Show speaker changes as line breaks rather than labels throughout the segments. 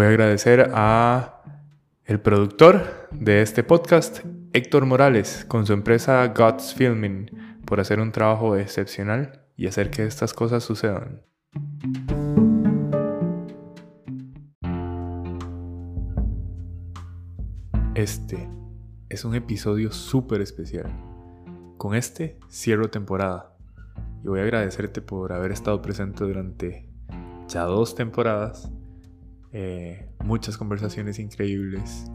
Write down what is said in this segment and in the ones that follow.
Voy a agradecer a el productor de este podcast, Héctor Morales, con su empresa God's Filming, por hacer un trabajo excepcional y hacer que estas cosas sucedan. Este es un episodio súper especial. Con este cierro temporada y voy a agradecerte por haber estado presente durante ya dos temporadas. Eh, muchas conversaciones increíbles,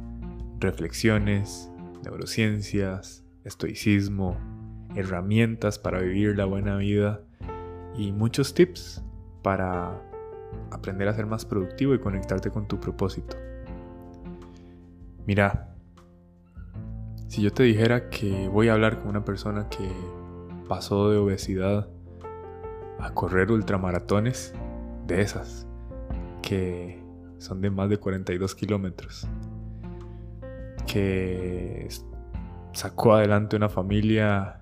reflexiones, neurociencias, estoicismo, herramientas para vivir la buena vida y muchos tips para aprender a ser más productivo y conectarte con tu propósito. Mira, si yo te dijera que voy a hablar con una persona que pasó de obesidad a correr ultramaratones, de esas, que son de más de 42 kilómetros, que sacó adelante una familia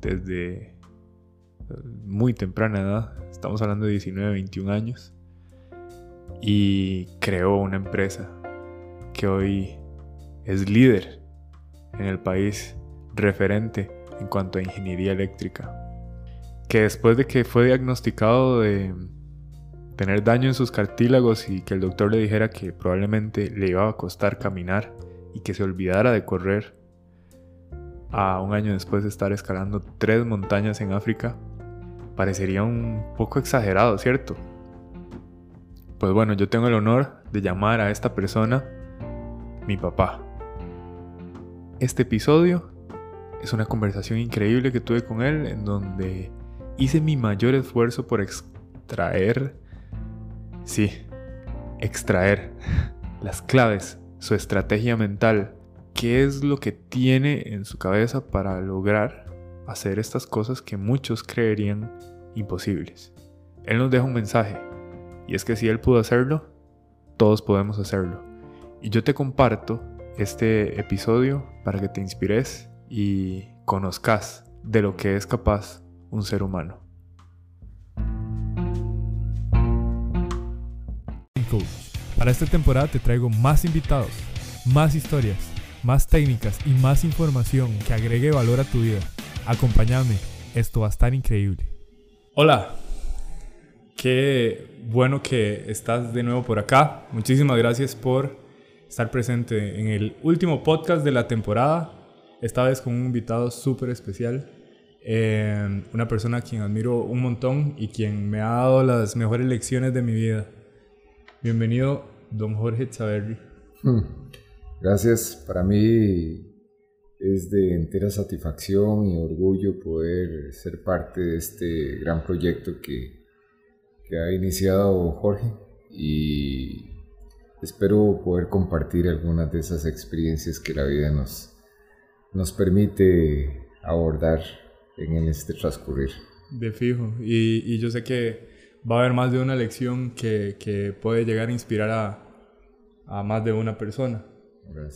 desde muy temprana edad, estamos hablando de 19, 21 años, y creó una empresa que hoy es líder en el país referente en cuanto a ingeniería eléctrica. Que después de que fue diagnosticado de tener daño en sus cartílagos y que el doctor le dijera que probablemente le iba a costar caminar y que se olvidara de correr, a un año después de estar escalando tres montañas en África, parecería un poco exagerado, ¿cierto? Pues bueno, yo tengo el honor de llamar a esta persona mi papá. Este episodio es una conversación increíble que tuve con él en donde hice mi mayor esfuerzo por extraer, sí, extraer las claves, su estrategia mental, qué es lo que tiene en su cabeza para lograr hacer estas cosas que muchos creerían imposibles. Él nos deja un mensaje, y es que si él pudo hacerlo, todos podemos hacerlo. Y yo te comparto este episodio para que te inspires y conozcas de lo que es capaz un ser humano. Para esta temporada te traigo más invitados, más historias, más técnicas y más información que agregue valor a tu vida. Acompáñame, esto va a estar increíble. Hola, qué bueno que estás de nuevo por acá. Muchísimas gracias por estar presente en el último podcast de la temporada, esta vez con un invitado súper especial, eh, una persona a quien admiro un montón y quien me ha dado las mejores lecciones de mi vida. Bienvenido, don Jorge Chaverri.
Hmm. Gracias, para mí es de entera satisfacción y orgullo poder ser parte de este gran proyecto que, que ha iniciado Jorge y Espero poder compartir algunas de esas experiencias que la vida nos, nos permite abordar en este transcurrir.
De fijo, y, y yo sé que va a haber más de una lección que, que puede llegar a inspirar a, a más de una persona.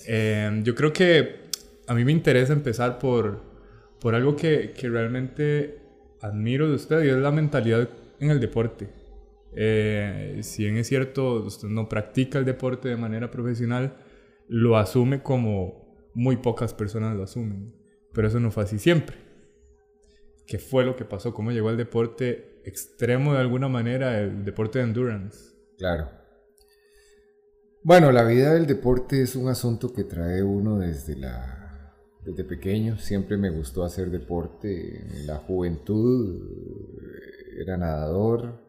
Eh, yo creo que a mí me interesa empezar por, por algo que, que realmente admiro de usted y es la mentalidad en el deporte. Eh, si bien es cierto, usted no practica el deporte de manera profesional, lo asume como muy pocas personas lo asumen. Pero eso no fue así siempre. ¿Qué fue lo que pasó? ¿Cómo llegó al deporte extremo de alguna manera, el deporte de endurance?
Claro. Bueno, la vida del deporte es un asunto que trae uno desde la desde pequeño. Siempre me gustó hacer deporte. En la juventud era nadador,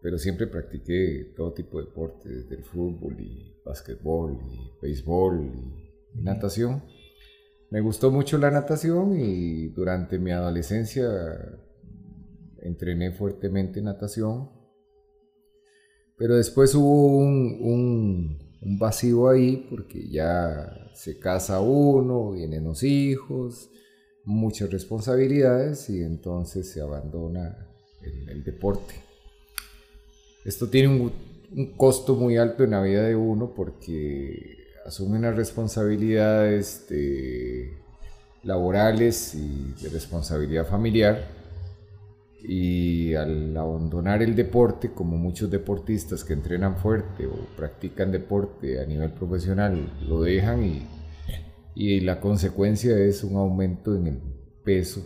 pero siempre practiqué todo tipo de deportes, desde el fútbol y básquetbol y béisbol y, natación. Me gustó mucho la natación y durante mi adolescencia entrené fuertemente natación, pero después hubo un, vacío ahí porque ya se casa uno, vienen los hijos, muchas responsabilidades y entonces se abandona el, el deporte. Esto tiene un, costo muy alto en la vida de uno porque asume unas responsabilidades laborales y de responsabilidad familiar y al abandonar el deporte, como muchos deportistas que entrenan fuerte o practican deporte a nivel profesional, lo dejan y, y la consecuencia es un aumento en el peso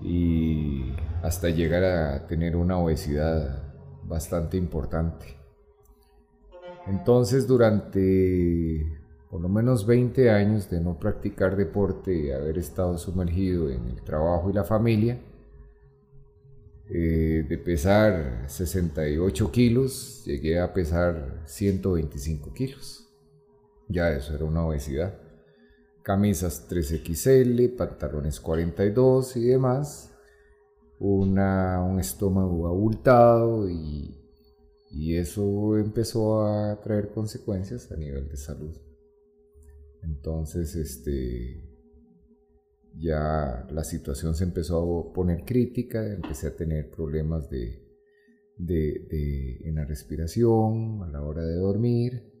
y hasta llegar a tener una obesidad bastante importante. Entonces durante por lo menos 20 años de no practicar deporte y haber estado sumergido en el trabajo y la familia, eh, de pesar 68 kilos, llegué a pesar 125 kilos. Ya eso era una obesidad. Camisas 3XL, pantalones 42 y demás. Una, un estómago abultado y, y eso empezó a traer consecuencias a nivel de salud. Entonces, este, ya la situación se empezó a poner crítica, empecé a tener problemas de, en la respiración, a la hora de dormir,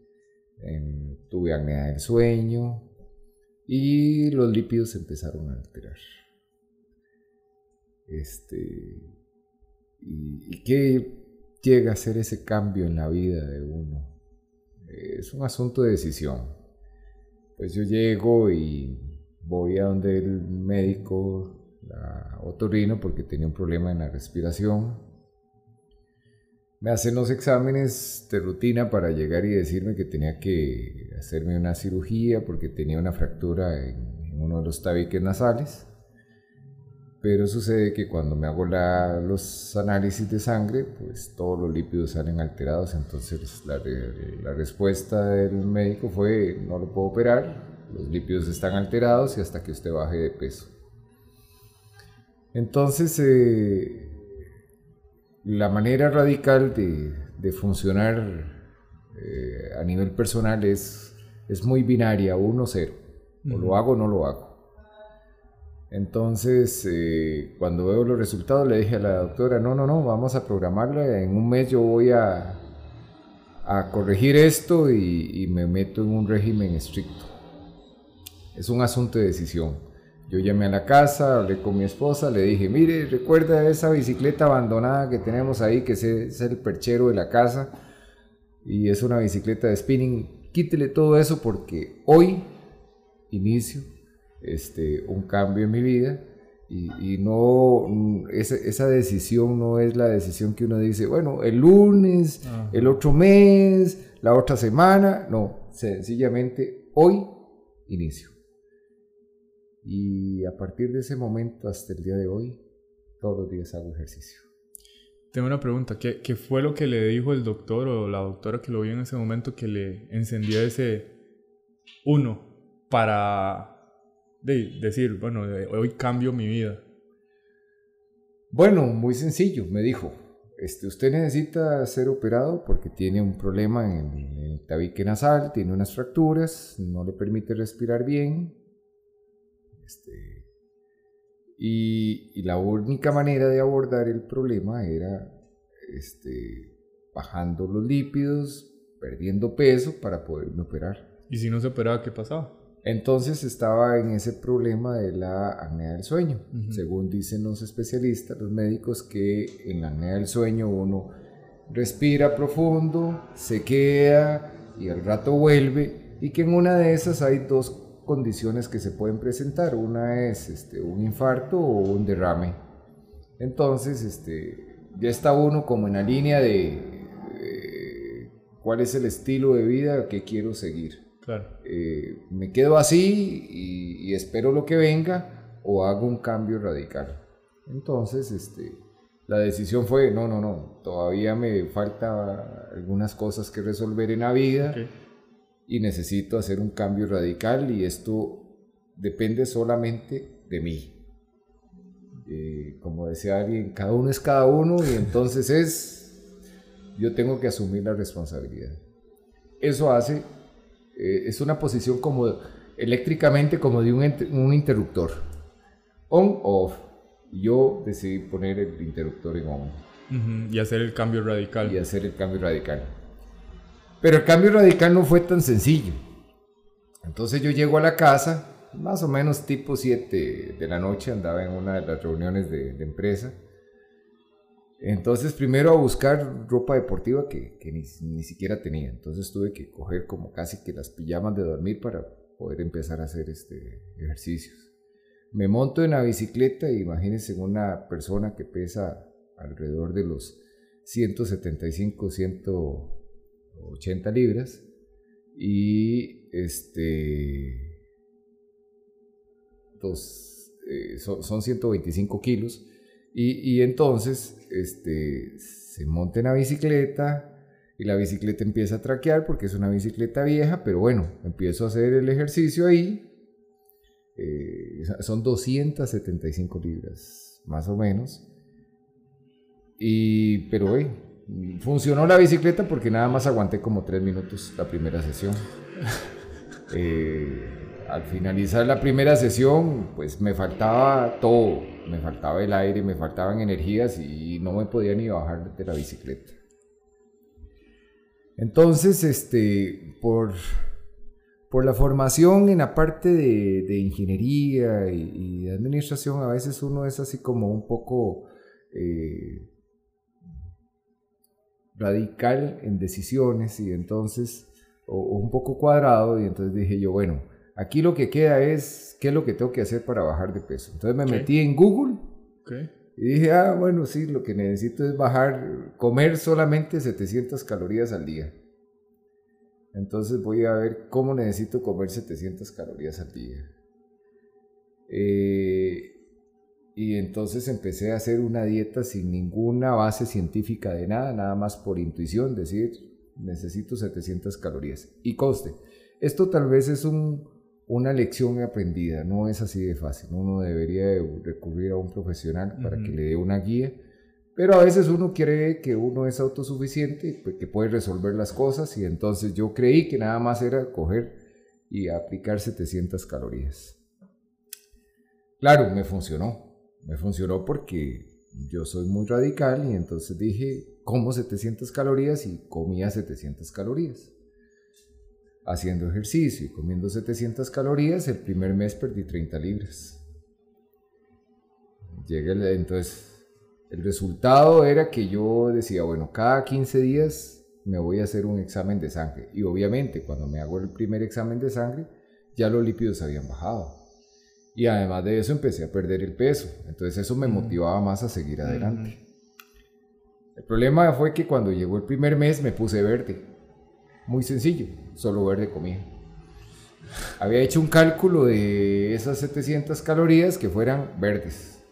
tuve apnea del sueño y los lípidos se empezaron a alterar. Este, y, ¿Y qué llega a ser ese cambio en la vida de uno? Es un asunto de decisión pues yo llego y voy a donde el médico, la otorrino, porque tenía un problema en la respiración. Me hacen los exámenes de rutina para llegar y decirme que tenía que hacerme una cirugía porque tenía una fractura en uno de los tabiques nasales. Pero sucede que cuando me hago los análisis de sangre, pues todos los lípidos salen alterados. Entonces la, respuesta del médico fue, no lo puedo operar, los lípidos están alterados y hasta que usted baje de peso. Entonces, eh, la manera radical de, funcionar eh, a nivel personal es, es muy binaria, 1-0. O lo hago o no lo hago. Entonces, eh, cuando veo los resultados, le dije a la doctora, no, no, no, vamos a programarla, en un mes yo voy a, a corregir esto y, me meto en un régimen estricto. Es un asunto de decisión. Yo llamé a la casa, hablé con mi esposa, le dije, mire, recuerda esa bicicleta abandonada que tenemos ahí, que es el perchero de la casa, y es una bicicleta de spinning, quítele todo eso porque hoy inicio este, un cambio en mi vida y, no, esa, decisión no es la decisión que uno dice, bueno, el lunes, el otro mes, la otra semana, no, sencillamente hoy inicio. Y a partir de ese momento hasta el día de hoy, todos los días hago ejercicio.
Tengo una pregunta, ¿qué, ¿qué, fue lo que le dijo el doctor o la doctora que lo vio en ese momento que le encendió ese uno para de decir, bueno, hoy cambio mi vida?
Bueno, muy sencillo, me dijo. Este, usted necesita ser operado porque tiene un problema en, el tabique nasal, tiene unas fracturas, no le permite respirar bien. Este, y, y, la única manera de abordar el problema era este, bajando los lípidos, perdiendo peso para poderme operar.
¿Y si no se operaba, qué pasaba?
Entonces estaba en ese problema de la apnea del sueño. Según dicen los especialistas, los médicos, que en la apnea del sueño uno respira profundo, se queda y al rato vuelve y que en una de esas hay dos condiciones que se pueden presentar. Una es este, un infarto o un derrame. Entonces, este, ya está uno como en la línea de cuál es el estilo de vida que quiero seguir. Eh, me quedo así y, espero lo que venga o hago un cambio radical. Entonces, este, la decisión fue, no, no, no, todavía me falta algunas cosas que resolver en la vida y necesito hacer un cambio radical y esto depende solamente de mí. Eh, como decía alguien, cada uno es cada uno y entonces es, yo tengo que asumir la responsabilidad. Eso hace eh, es una posición como eléctricamente como de un, interruptor. On, off. Yo decidí poner el interruptor en on.
Y hacer el cambio radical.
Y hacer el cambio radical. Pero el cambio radical no fue tan sencillo. Entonces yo llego a la casa, más o menos tipo 7 de la noche, andaba en una de las reuniones de, de empresa. Entonces, primero a buscar ropa deportiva que, ni, ni, siquiera tenía. Entonces tuve que coger como casi que las pijamas de dormir para poder empezar a hacer este, ejercicios. Me monto en la bicicleta y imagínense una persona que pesa alrededor de los 175, 180 libras y este dos, eh, son, son 125 kilos y, entonces este, se monta en la bicicleta y la bicicleta empieza a traquear porque es una bicicleta vieja, pero bueno, empiezo a hacer el ejercicio ahí. Eh, son 275 libras, más o menos. Y, pero hey, funcionó la bicicleta porque nada más aguanté como 3 minutos la primera sesión. Eh, al finalizar la primera sesión, pues me faltaba todo, me faltaba el aire, me faltaban energías y no me podía ni bajar de la bicicleta. Entonces, este, por, por la formación en la parte de, ingeniería y, de administración, a veces uno es así como un poco eh, radical en decisiones y entonces, o, un poco cuadrado, y entonces dije yo, bueno, Aquí lo que queda es qué es lo que tengo que hacer para bajar de peso. Entonces me metí en Google y dije, ah, bueno, sí, lo que necesito es bajar, comer solamente 700 calorías al día. Entonces voy a ver cómo necesito comer 700 calorías al día. Eh, y entonces empecé a hacer una dieta sin ninguna base científica de nada, nada más por intuición, decir, necesito 700 calorías. Y coste, esto tal vez es un, una lección aprendida, no es así de fácil. Uno debería recurrir a un profesional para que le dé una guía, pero a veces uno cree que uno es autosuficiente, pues, que puede resolver las cosas y entonces yo creí que nada más era coger y aplicar 700 calorías. Claro, me funcionó, me funcionó porque yo soy muy radical y entonces dije, como 700 calorías y comía 700 calorías haciendo ejercicio y comiendo 700 calorías, el primer mes perdí 30 libras. Llega entonces, el resultado era que yo decía, bueno, cada 15 días me voy a hacer un examen de sangre. Y obviamente, cuando me hago el primer examen de sangre, ya los lípidos habían bajado. Y además de eso empecé a perder el peso. Entonces eso me motivaba más a seguir adelante. El problema fue que cuando llegó el primer mes me puse verde. Muy sencillo, solo verde comida. Había hecho un cálculo de esas 700 calorías que fueran verdes.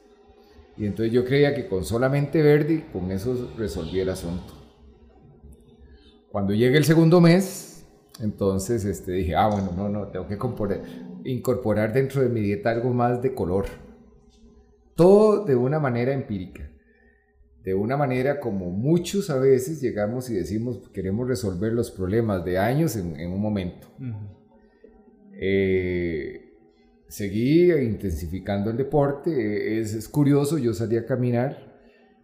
Y entonces yo creía que con solamente verde, con eso resolvía el asunto. Cuando llegue el segundo mes, entonces este, dije, ah, bueno, no, no, tengo que incorporar dentro de mi dieta algo más de color. Todo de una manera empírica de una manera como muchos a veces llegamos y decimos queremos resolver los problemas de años en, un momento. Eh, seguí intensificando el deporte, es, curioso, yo salí a caminar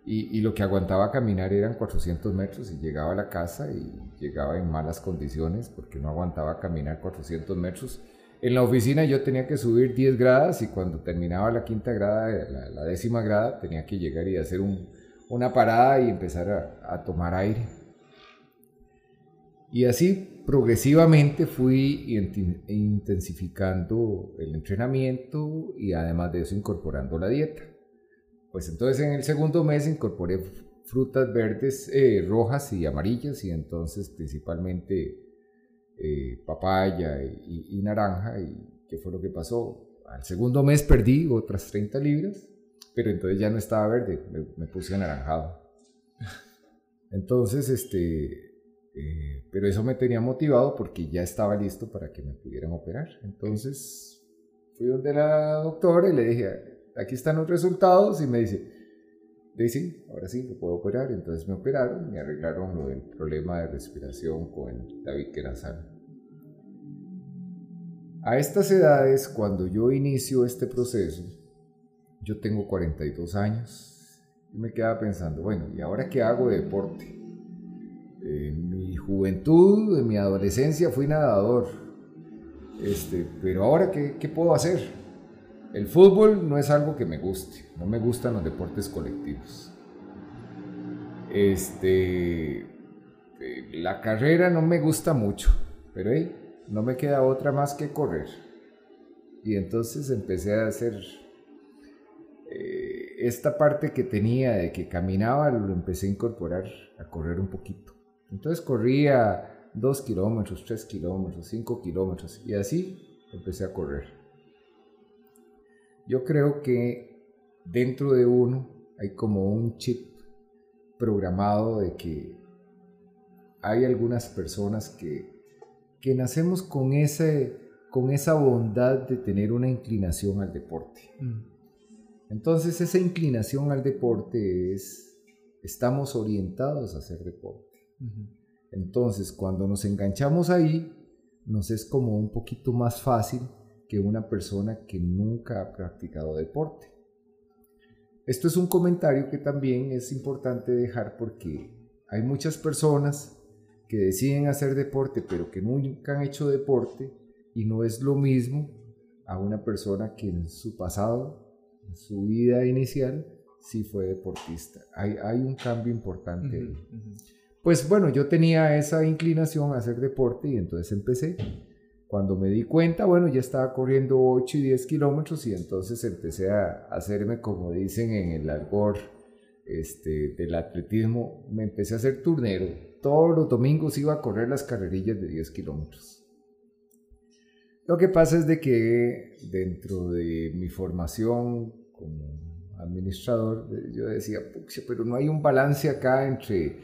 y, lo que aguantaba caminar eran 400 metros y llegaba a la casa y llegaba en malas condiciones porque no aguantaba caminar 400 metros. En la oficina yo tenía que subir 10 gradas y cuando terminaba la quinta grada, la décima grada, tenía que llegar y hacer un, una parada y empezar a, tomar aire. Y así progresivamente fui intensificando el entrenamiento y además de eso incorporando la dieta. Pues entonces en el segundo mes incorporé frutas verdes, eh, rojas y amarillas y entonces principalmente eh, papaya y, naranja. ¿Y qué fue lo que pasó? Al segundo mes perdí otras 30 libras pero entonces ya no estaba verde, me, puse anaranjado. Entonces, este, eh, pero eso me tenía motivado porque ya estaba listo para que me pudieran operar. Entonces, fui donde la doctora y le dije, aquí están los resultados y me dice, sí, ahora sí, lo puedo operar. Entonces me operaron, me arreglaron lo del problema de respiración con David nasal. A estas edades, cuando yo inicio este proceso, yo tengo 42 años y me quedaba pensando, bueno, ¿y ahora qué hago de deporte? En mi juventud, en mi adolescencia fui nadador, este, pero ahora ¿qué, qué puedo hacer? El fútbol no es algo que me guste, no me gustan los deportes colectivos. Este, eh, la carrera no me gusta mucho, pero no me queda otra más que correr. Y entonces empecé a hacer eh, esta parte que tenía de que caminaba, lo empecé a incorporar a correr un poquito. Entonces corría 2 kilómetros, 3 kilómetros, 5 kilómetros y así empecé a correr. Yo creo que dentro de uno hay como un chip programado de que hay algunas personas que, que nacemos con, ese, con esa bondad de tener una inclinación al deporte. Mm. Entonces esa inclinación al deporte es, estamos orientados a hacer deporte. Entonces cuando nos enganchamos ahí, nos es como un poquito más fácil que una persona que nunca ha practicado deporte. Esto es un comentario que también es importante dejar porque hay muchas personas que deciden hacer deporte pero que nunca han hecho deporte y no es lo mismo a una persona que en su pasado, en su vida inicial, sí fue deportista. Hay, hay un cambio importante ahí. Pues bueno, yo tenía esa inclinación a hacer deporte y entonces empecé. Cuando me di cuenta, bueno, ya estaba corriendo 8 y 10 kilómetros y entonces empecé a hacerme, como dicen en el albor este, del atletismo, me empecé a hacer turnero. Todos los domingos iba a correr las carrerillas de 10 kilómetros. Lo que pasa es de que dentro de mi formación como administrador, yo decía, pero no hay un balance acá entre,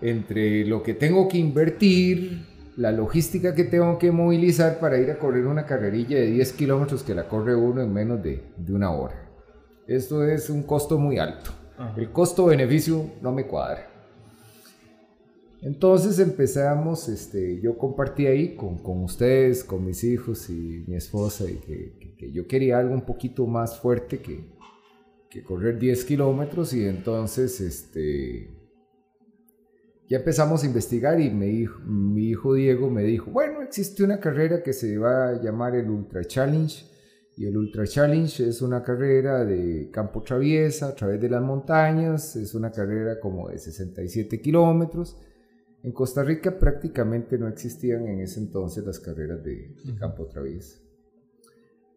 entre lo que tengo que invertir, la logística que tengo que movilizar para ir a correr una carrerilla de 10 kilómetros que la corre uno en menos de, una hora. Esto es un costo muy alto. El costo-beneficio no me cuadra. Entonces empezamos, este, yo compartí ahí con, ustedes, con mis hijos y mi esposa, y que, que, yo quería algo un poquito más fuerte que, que correr 10 kilómetros y entonces este, ya empezamos a investigar y mi hijo Diego me dijo, bueno, existe una carrera que se va a llamar el Ultra Challenge y el Ultra Challenge es una carrera de campo traviesa a través de las montañas, es una carrera como de 67 kilómetros. En Costa Rica prácticamente no existían en ese entonces las carreras de, campo traviesa.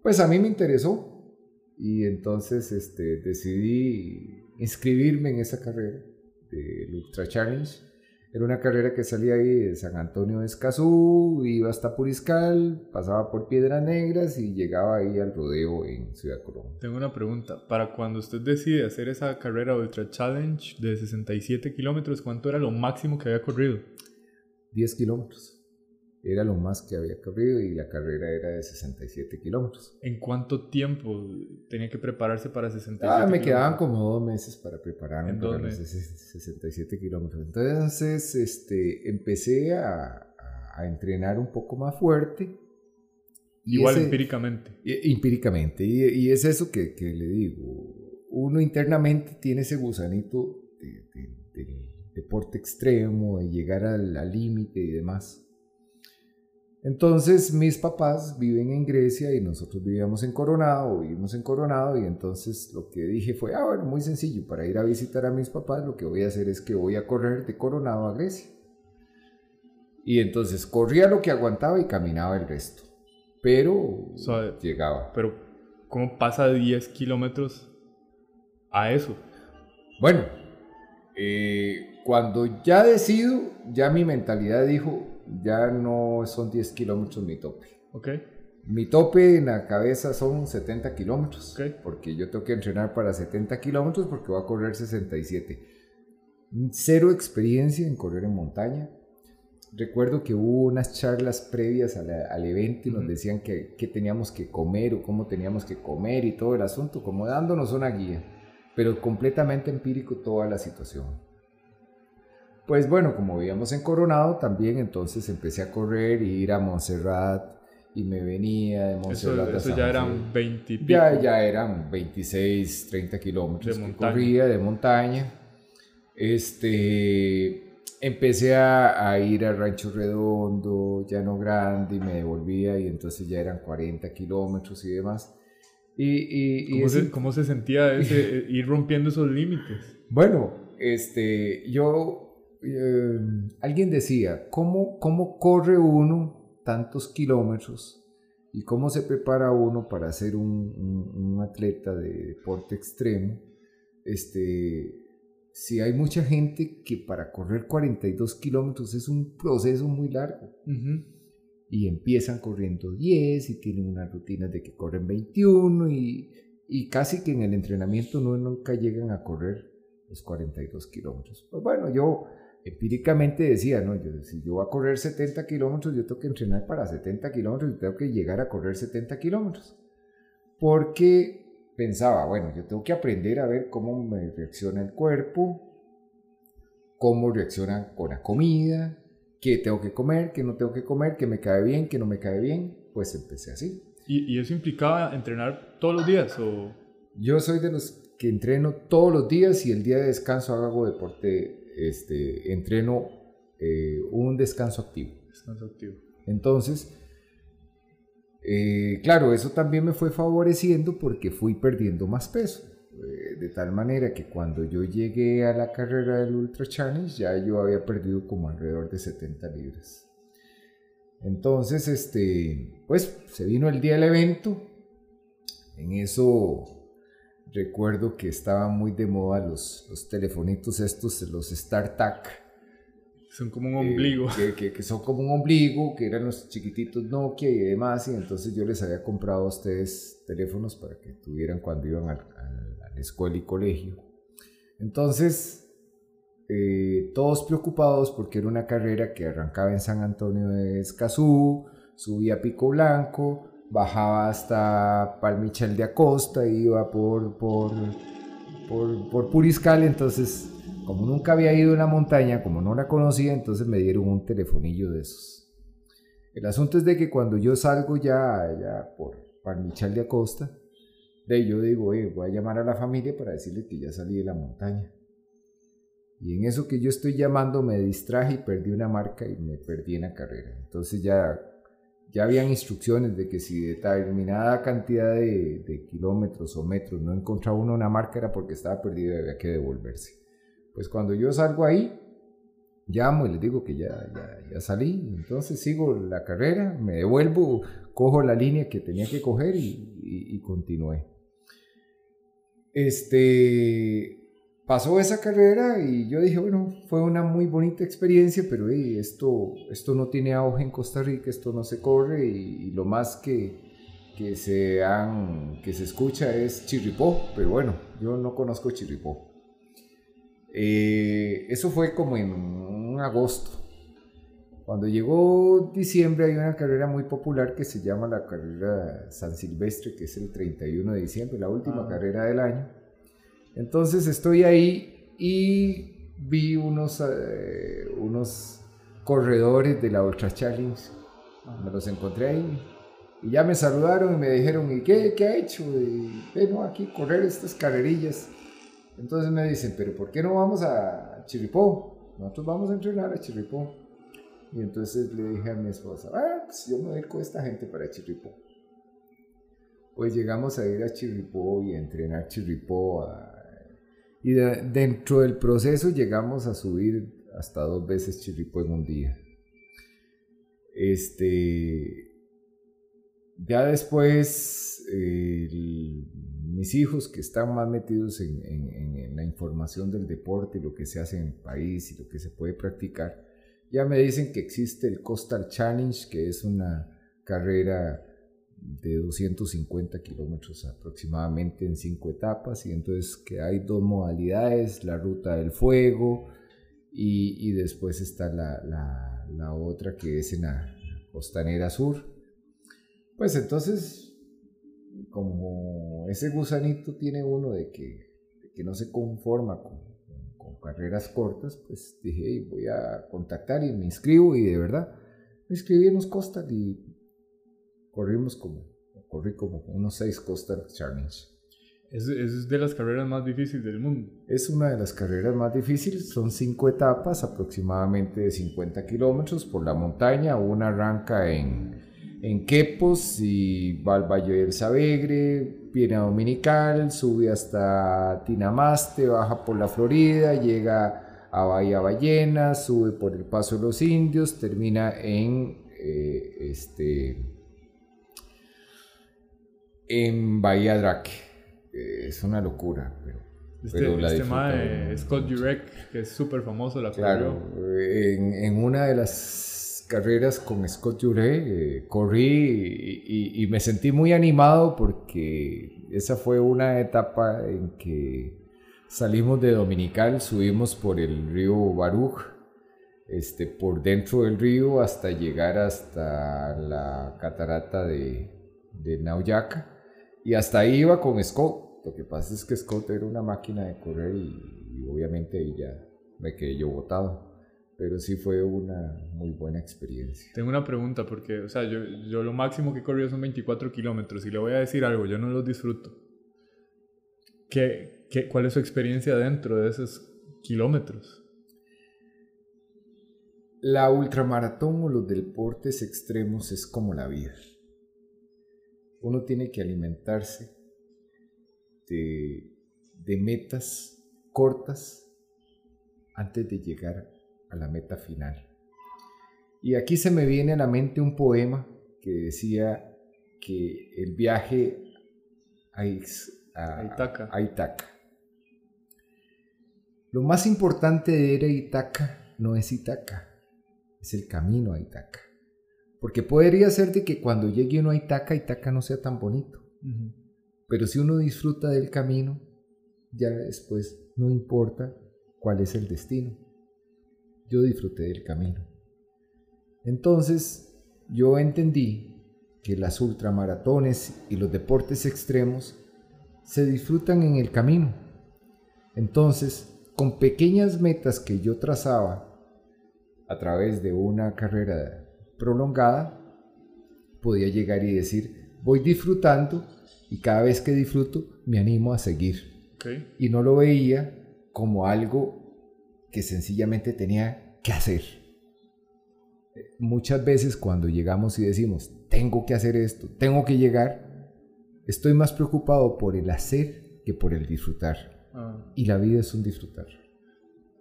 Pues a mí me interesó y entonces este, decidí inscribirme en esa carrera del Ultra Challenge era una carrera que salía ahí de San Antonio de Escazú, iba hasta Puriscal, pasaba por Piedras Negras y llegaba ahí al rodeo en Ciudad Colón.
Tengo una pregunta. Para cuando usted decide hacer esa carrera Ultra Challenge de 67 kilómetros, ¿cuánto era lo máximo que había corrido?
10 kilómetros era lo más que había corrido y la carrera era de 67 kilómetros.
¿En cuánto tiempo tenía que prepararse para 67
Ah, me quedaban como dos meses para prepararme para los 67 kilómetros. Entonces, este, empecé a, a, entrenar un poco más fuerte.
Igual empíricamente.
Empíricamente. Y, y, es eso que, que, le digo. Uno internamente tiene ese gusanito de, deporte extremo, de llegar al límite y demás. Entonces mis papás viven en Grecia y nosotros vivíamos en Coronado, vivimos en Coronado y entonces lo que dije fue, ah, bueno, muy sencillo, para ir a visitar a mis papás lo que voy a hacer es que voy a correr de Coronado a Grecia. Y entonces corría lo que aguantaba y caminaba el resto. Pero llegaba.
Pero, ¿cómo pasa de 10 kilómetros a eso?
Bueno, eh, cuando ya decido, ya mi mentalidad dijo, ya no son 10 kilómetros mi tope.
Okay.
Mi tope en la cabeza son 70 kilómetros. Porque yo tengo que entrenar para 70 kilómetros porque voy a correr 67. Cero experiencia en correr en montaña. Recuerdo que hubo unas charlas previas al evento y nos decían que, que teníamos que comer o cómo teníamos que comer y todo el asunto, como dándonos una guía, pero completamente empírico toda la situación. Pues bueno, como vivíamos en Coronado también, entonces empecé a correr y ir a Montserrat y me venía de Montserrat
eso, eso ya eran 20
Ya, ya eran 26, 30 kilómetros de que corría de montaña. Este, empecé a, ir a Rancho Redondo, Llano Grande y me devolvía y entonces ya eran 40 kilómetros y demás. Y, y,
¿Cómo, se, ¿Cómo, se, sentía ese, ir rompiendo esos límites?
Bueno, este, yo, eh, alguien decía, ¿cómo, ¿cómo corre uno tantos kilómetros y cómo se prepara uno para ser un, un, atleta de deporte extremo? Este, si hay mucha gente que para correr 42 kilómetros es un proceso muy largo. Y empiezan corriendo 10 y tienen una rutina de que corren 21 y, y casi que en el entrenamiento no, nunca llegan a correr los 42 kilómetros. Pues bueno, yo empíricamente decía, no, yo, si yo voy a correr 70 kilómetros, yo tengo que entrenar para 70 kilómetros y tengo que llegar a correr 70 kilómetros. Porque pensaba, bueno, yo tengo que aprender a ver cómo me reacciona el cuerpo, cómo reacciona con la comida, qué tengo que comer, qué no tengo que comer, qué me cae bien, qué no me cae bien. Pues empecé así.
¿Y, eso implicaba entrenar todos los días? O?
Yo soy de los que entreno todos los días y el día de descanso hago deporte, este, entreno eh, un descanso activo.
Descanso activo.
Entonces, eh, claro, eso también me fue favoreciendo porque fui perdiendo más peso. Eh, de tal manera que cuando yo llegué a la carrera del Ultra Challenge ya yo había perdido como alrededor de 70 libras. Entonces, este, pues se vino el día del evento. En eso recuerdo que estaban muy de moda los, los telefonitos estos, los StarTAC
son como un ombligo.
que, que, son como un ombligo, que eran los chiquititos Nokia y demás. Y entonces yo les había comprado a ustedes teléfonos para que tuvieran cuando iban a, la escuela y colegio. Entonces, eh, todos preocupados porque era una carrera que arrancaba en San Antonio de Escazú, subía a Pico Blanco, bajaba hasta Palmichel de Acosta, iba por, por, por, Puriscal. Entonces como nunca había ido a la montaña, como no la conocía, entonces me dieron un telefonillo de esos. El asunto es de que cuando yo salgo ya, ya por Palmichal de Acosta, de yo digo, voy a llamar a la familia para decirle que ya salí de la montaña. Y en eso que yo estoy llamando me distraje y perdí una marca y me perdí en la carrera. Entonces ya, ya habían instrucciones de que si determinada cantidad de, kilómetros o metros no encontraba una marca era porque estaba perdido y había que devolverse. Pues cuando yo salgo ahí, llamo y les digo que ya, ya, salí, entonces sigo la carrera, me devuelvo, cojo la línea que tenía que coger y, continué. Este, pasó esa carrera y yo dije, bueno, fue una muy bonita experiencia, pero esto, esto no tiene auge en Costa Rica, esto no se corre y, lo más que, que, se han, que se escucha es Chirripó, pero bueno, yo no conozco Chirripó. Eh, eso fue como en un agosto. Cuando llegó diciembre hay una carrera muy popular que se llama la carrera San Silvestre, que es el 31 de diciembre, la última ah. carrera del año. Entonces estoy ahí y vi unos, eh, unos corredores de la Ultra Challenge. Me los encontré ahí. Y ya me saludaron y me dijeron, ¿y qué, qué ha hecho? Y bueno, aquí correr estas carrerillas. Entonces me dicen, pero ¿por qué no vamos a Chiripó? Nosotros vamos a entrenar a Chiripó. Y entonces le dije a mi esposa, ah, pues yo me voy con esta gente para Chiripó. Pues llegamos a ir a Chiripó y a entrenar Chiripó. Y dentro del proceso llegamos a subir hasta dos veces Chiripó en un día. Este, ya después, mis hijos que están más metidos en, la información del deporte lo que se hace en el país y lo que se puede practicar, ya me dicen que existe el Coastal Challenge, que es una carrera de 250 kilómetros aproximadamente en cinco etapas y entonces que hay dos modalidades, la ruta del fuego y, después está la, la, otra que es en la costanera sur. Pues entonces, como ese gusanito tiene uno de que, que no se conforma con, con, carreras cortas, pues dije, voy a contactar y me inscribo y de verdad me inscribí en los Costa y corrimos como, corrí como unos seis Costa Challenge.
Es, es, de las carreras más difíciles del mundo.
Es una de las carreras más difíciles, son cinco etapas, aproximadamente de 50 kilómetros por la montaña, una arranca en en Quepos y va al Valle del Sabegre, viene a Dominical, sube hasta Tinamaste, baja por la Florida, llega a Bahía Ballena, sube por el Paso de los Indios, termina en eh, este en Bahía Drake. Es una locura, pero,
Este,
pero la
este
mucho.
Scott Jurek, que es súper famoso, la
Claro, en, en una de las carreras con Scott Jure eh, corrí y, y- y me sentí muy animado porque esa fue una etapa en que salimos de Dominical, subimos por el río Baruch, este, por dentro del río hasta llegar hasta la catarata de, de Nauyaca y hasta ahí iba con Scott. Lo que pasa es que Scott era una máquina de correr y, y obviamente ahí ya me quedé yo botado. Pero sí fue una muy buena experiencia.
Tengo una pregunta, porque, o sea, yo, yo lo máximo que he corrido son 24 kilómetros y le voy a decir algo, yo no los disfruto. ¿Qué, qué, cuál es su experiencia dentro de esos kilómetros?
La ultramaratón o los deportes extremos es como la vida. Uno tiene que alimentarse de, de metas cortas antes de llegar a la meta final. Y aquí se me viene a la mente un poema que decía que el viaje a, Ix- a-
A Ítaca.
a Ítaca. Lo más importante de ir a Ítaca no es Ítaca, es el camino a Ítaca. Porque podría ser de que cuando llegue uno a Ítaca, Ítaca no sea tan bonito. Pero si uno disfruta del camino, ya después no importa cuál es el destino. Yo disfruté del camino. Entonces, yo entendí que las ultramaratones y los deportes extremos se disfrutan en el camino. Entonces, con pequeñas metas que yo trazaba a través de una carrera prolongada, podía llegar y decir, voy disfrutando y cada vez que disfruto me animo a seguir. Y no lo veía como algo que sencillamente tenía que hacer. Muchas veces cuando llegamos y decimos, tengo que hacer esto, tengo que llegar, estoy más preocupado por el hacer que por el disfrutar.
Ah,
Y la vida es un disfrutar.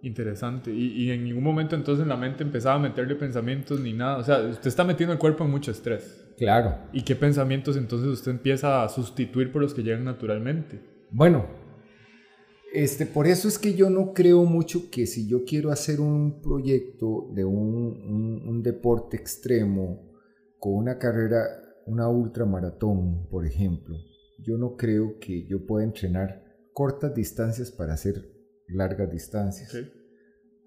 Interesante. Y, y en ningún momento entonces en la mente empezaba a meterle pensamientos ni nada. O sea, usted está metiendo el cuerpo en mucho estrés.
Claro.
¿Y qué pensamientos entonces usted empieza a sustituir por los que llegan naturalmente?
Bueno, este, por eso es que yo no creo mucho que si yo quiero hacer un proyecto de un, un- un deporte extremo con una carrera, una ultramaratón, por ejemplo, yo no creo que yo pueda entrenar cortas distancias para hacer largas distancias.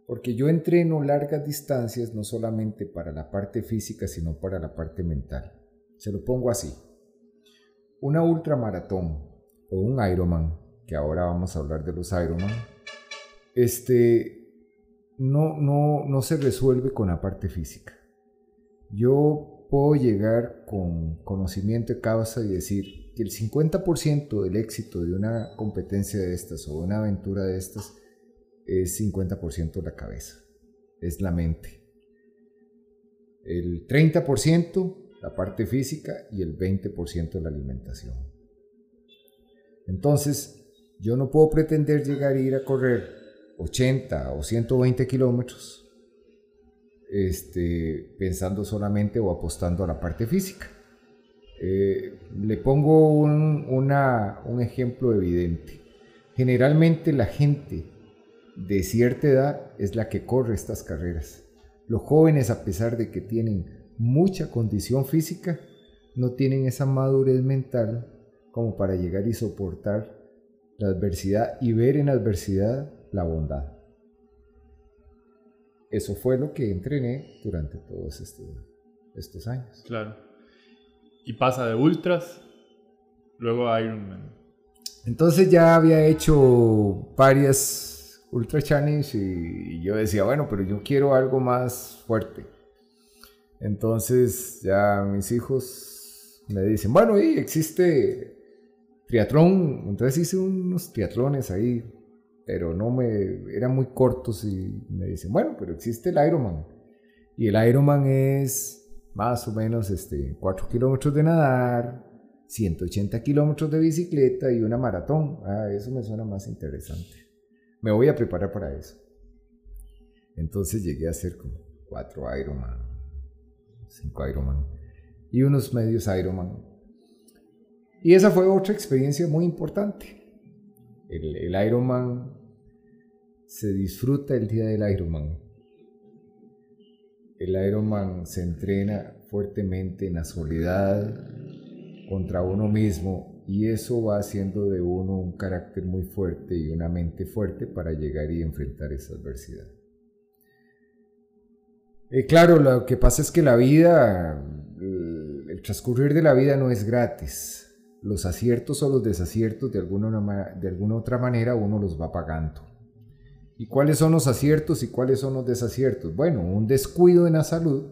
Porque yo entreno largas distancias no solamente para la parte física, sino para la parte mental. Se lo pongo así. Una ultramaratón o un Ironman, que ahora vamos a hablar de los Ironman, este, no, no, no se resuelve con la parte física. Yo puedo llegar con conocimiento de causa y decir que el 50% del éxito de una competencia de estas o una aventura de estas es 50% la cabeza, es la mente. El 30% la parte física y el 20% la alimentación. Entonces, yo no puedo pretender llegar a ir a correr 80 o 120 kilómetros este, pensando solamente o apostando a la parte física. Eh, le pongo un, ejemplo evidente. Generalmente la gente de cierta edad es la que corre estas carreras. Los jóvenes, a pesar de que tienen mucha condición física, no tienen esa madurez mental como para llegar y soportar la adversidad y ver en la adversidad la bondad. Eso fue lo que entrené durante todos estos, estos años.
Claro. Y pasa de ultras, luego a Ironman.
Entonces ya había hecho varias Ultra Challenge y, yo decía, bueno, pero yo quiero algo más fuerte. Entonces ya mis hijos me dicen, bueno, y existe triatlón. Entonces hice unos triatlones ahí, pero no me, eran muy cortos y me dicen, bueno, pero existe el Ironman. Y el Ironman es más o menos este, 4 kilómetros de nadar, 180 kilómetros de bicicleta y una maratón. Ah, eso me suena más interesante. Me voy a preparar para eso. Entonces llegué a hacer como 4 Ironman, 5 Ironman y unos medios Ironman. Y esa fue otra experiencia muy importante. El, el Ironman se disfruta el día del Ironman. El Ironman se entrena fuertemente en la soledad contra uno mismo y eso va haciendo de uno un carácter muy fuerte y una mente fuerte para llegar y enfrentar esa adversidad. Eh, claro, lo que pasa es que la vida, el transcurrir de la vida no es gratis. Los aciertos o los desaciertos de alguna, de alguna otra manera uno los va pagando. ¿Y cuáles son los aciertos y cuáles son los desaciertos? Bueno, un descuido en la salud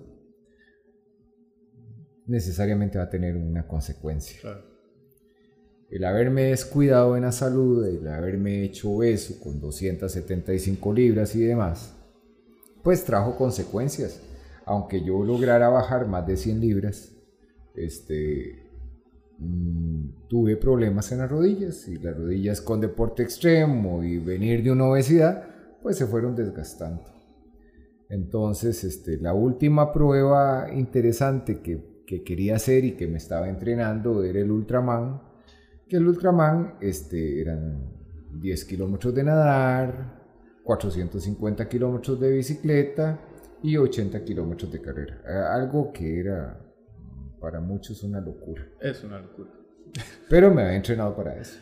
necesariamente va a tener una consecuencia. El haberme descuidado en la salud, el haberme hecho obeso con 275 libras y demás, pues trajo consecuencias. Aunque yo lograra bajar más de 100 libras, este, mm, tuve problemas en las rodillas y las rodillas con deporte extremo y venir de una obesidad, pues se fueron desgastando. Entonces, este, la última prueba interesante que, quería hacer y que me estaba entrenando era el Ultraman, que el Ultraman este, eran 10 kilómetros de nadar, 450 kilómetros de bicicleta y 80 kilómetros de carrera. Algo que era para muchos una locura.
Es una locura.
Pero me había entrenado para eso.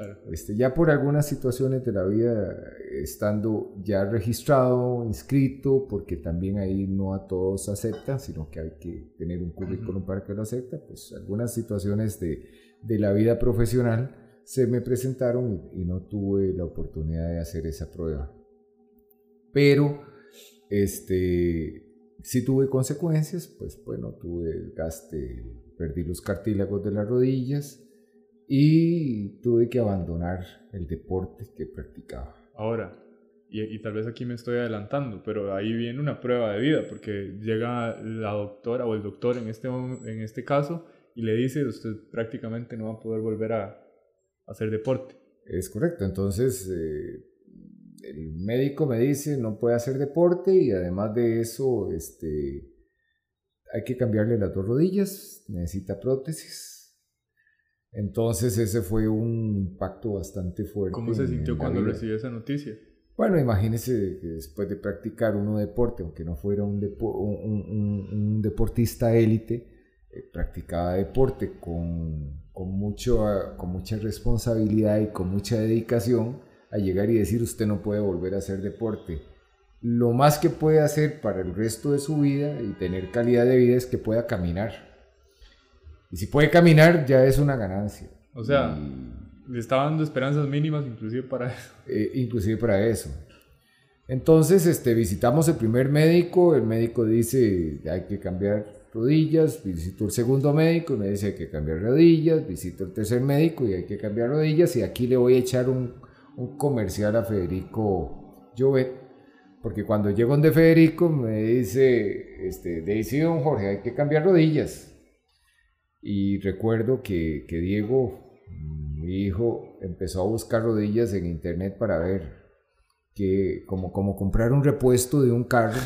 Claro.
Este, ya por algunas situaciones de la vida, estando ya registrado, inscrito, porque también ahí no a todos aceptan, sino que hay que tener un currículum para que lo acepte, pues algunas situaciones de, de, la vida profesional se me presentaron y, y, no tuve la oportunidad de hacer esa prueba. Pero, este, si tuve consecuencias, pues bueno, tuve gaste, perdí los cartílagos de las rodillas, y tuve que abandonar el deporte que practicaba.
Ahora, y, tal vez aquí me estoy adelantando, pero ahí viene una prueba de vida, porque llega la doctora o el doctor en este, en este caso y le dice, usted prácticamente no va a poder volver a, hacer deporte.
Es correcto, entonces eh, el médico me dice, no puede hacer deporte y además de eso, este, hay que cambiarle las dos rodillas, necesita prótesis entonces ese fue un impacto bastante fuerte.
¿Cómo se sintió cuando recibió esa noticia?
Bueno, imagínese que después de practicar uno deporte, aunque no fuera un, un, deportista élite, eh, practicaba deporte con, con, mucho, con mucha responsabilidad y con mucha dedicación a llegar y decir usted no puede volver a hacer deporte. Lo más que puede hacer para el resto de su vida y tener calidad de vida es que pueda caminar y si puede caminar, ya es una ganancia.
O sea, le estaba dando esperanzas mínimas inclusive para eso.
Eh, inclusive para eso. Entonces, este, visitamos el primer médico, el médico dice hay que cambiar rodillas, visito el segundo médico y me dice hay que cambiar rodillas, visito el tercer médico y hay que cambiar rodillas y aquí le voy a echar un, un comercial a Federico Jovet, porque cuando llego donde Federico me dice, este, de don Jorge, hay que cambiar rodillas. Y recuerdo que, que Diego, mi hijo, empezó a buscar rodillas en internet para ver que, como, como comprar un repuesto de un carro.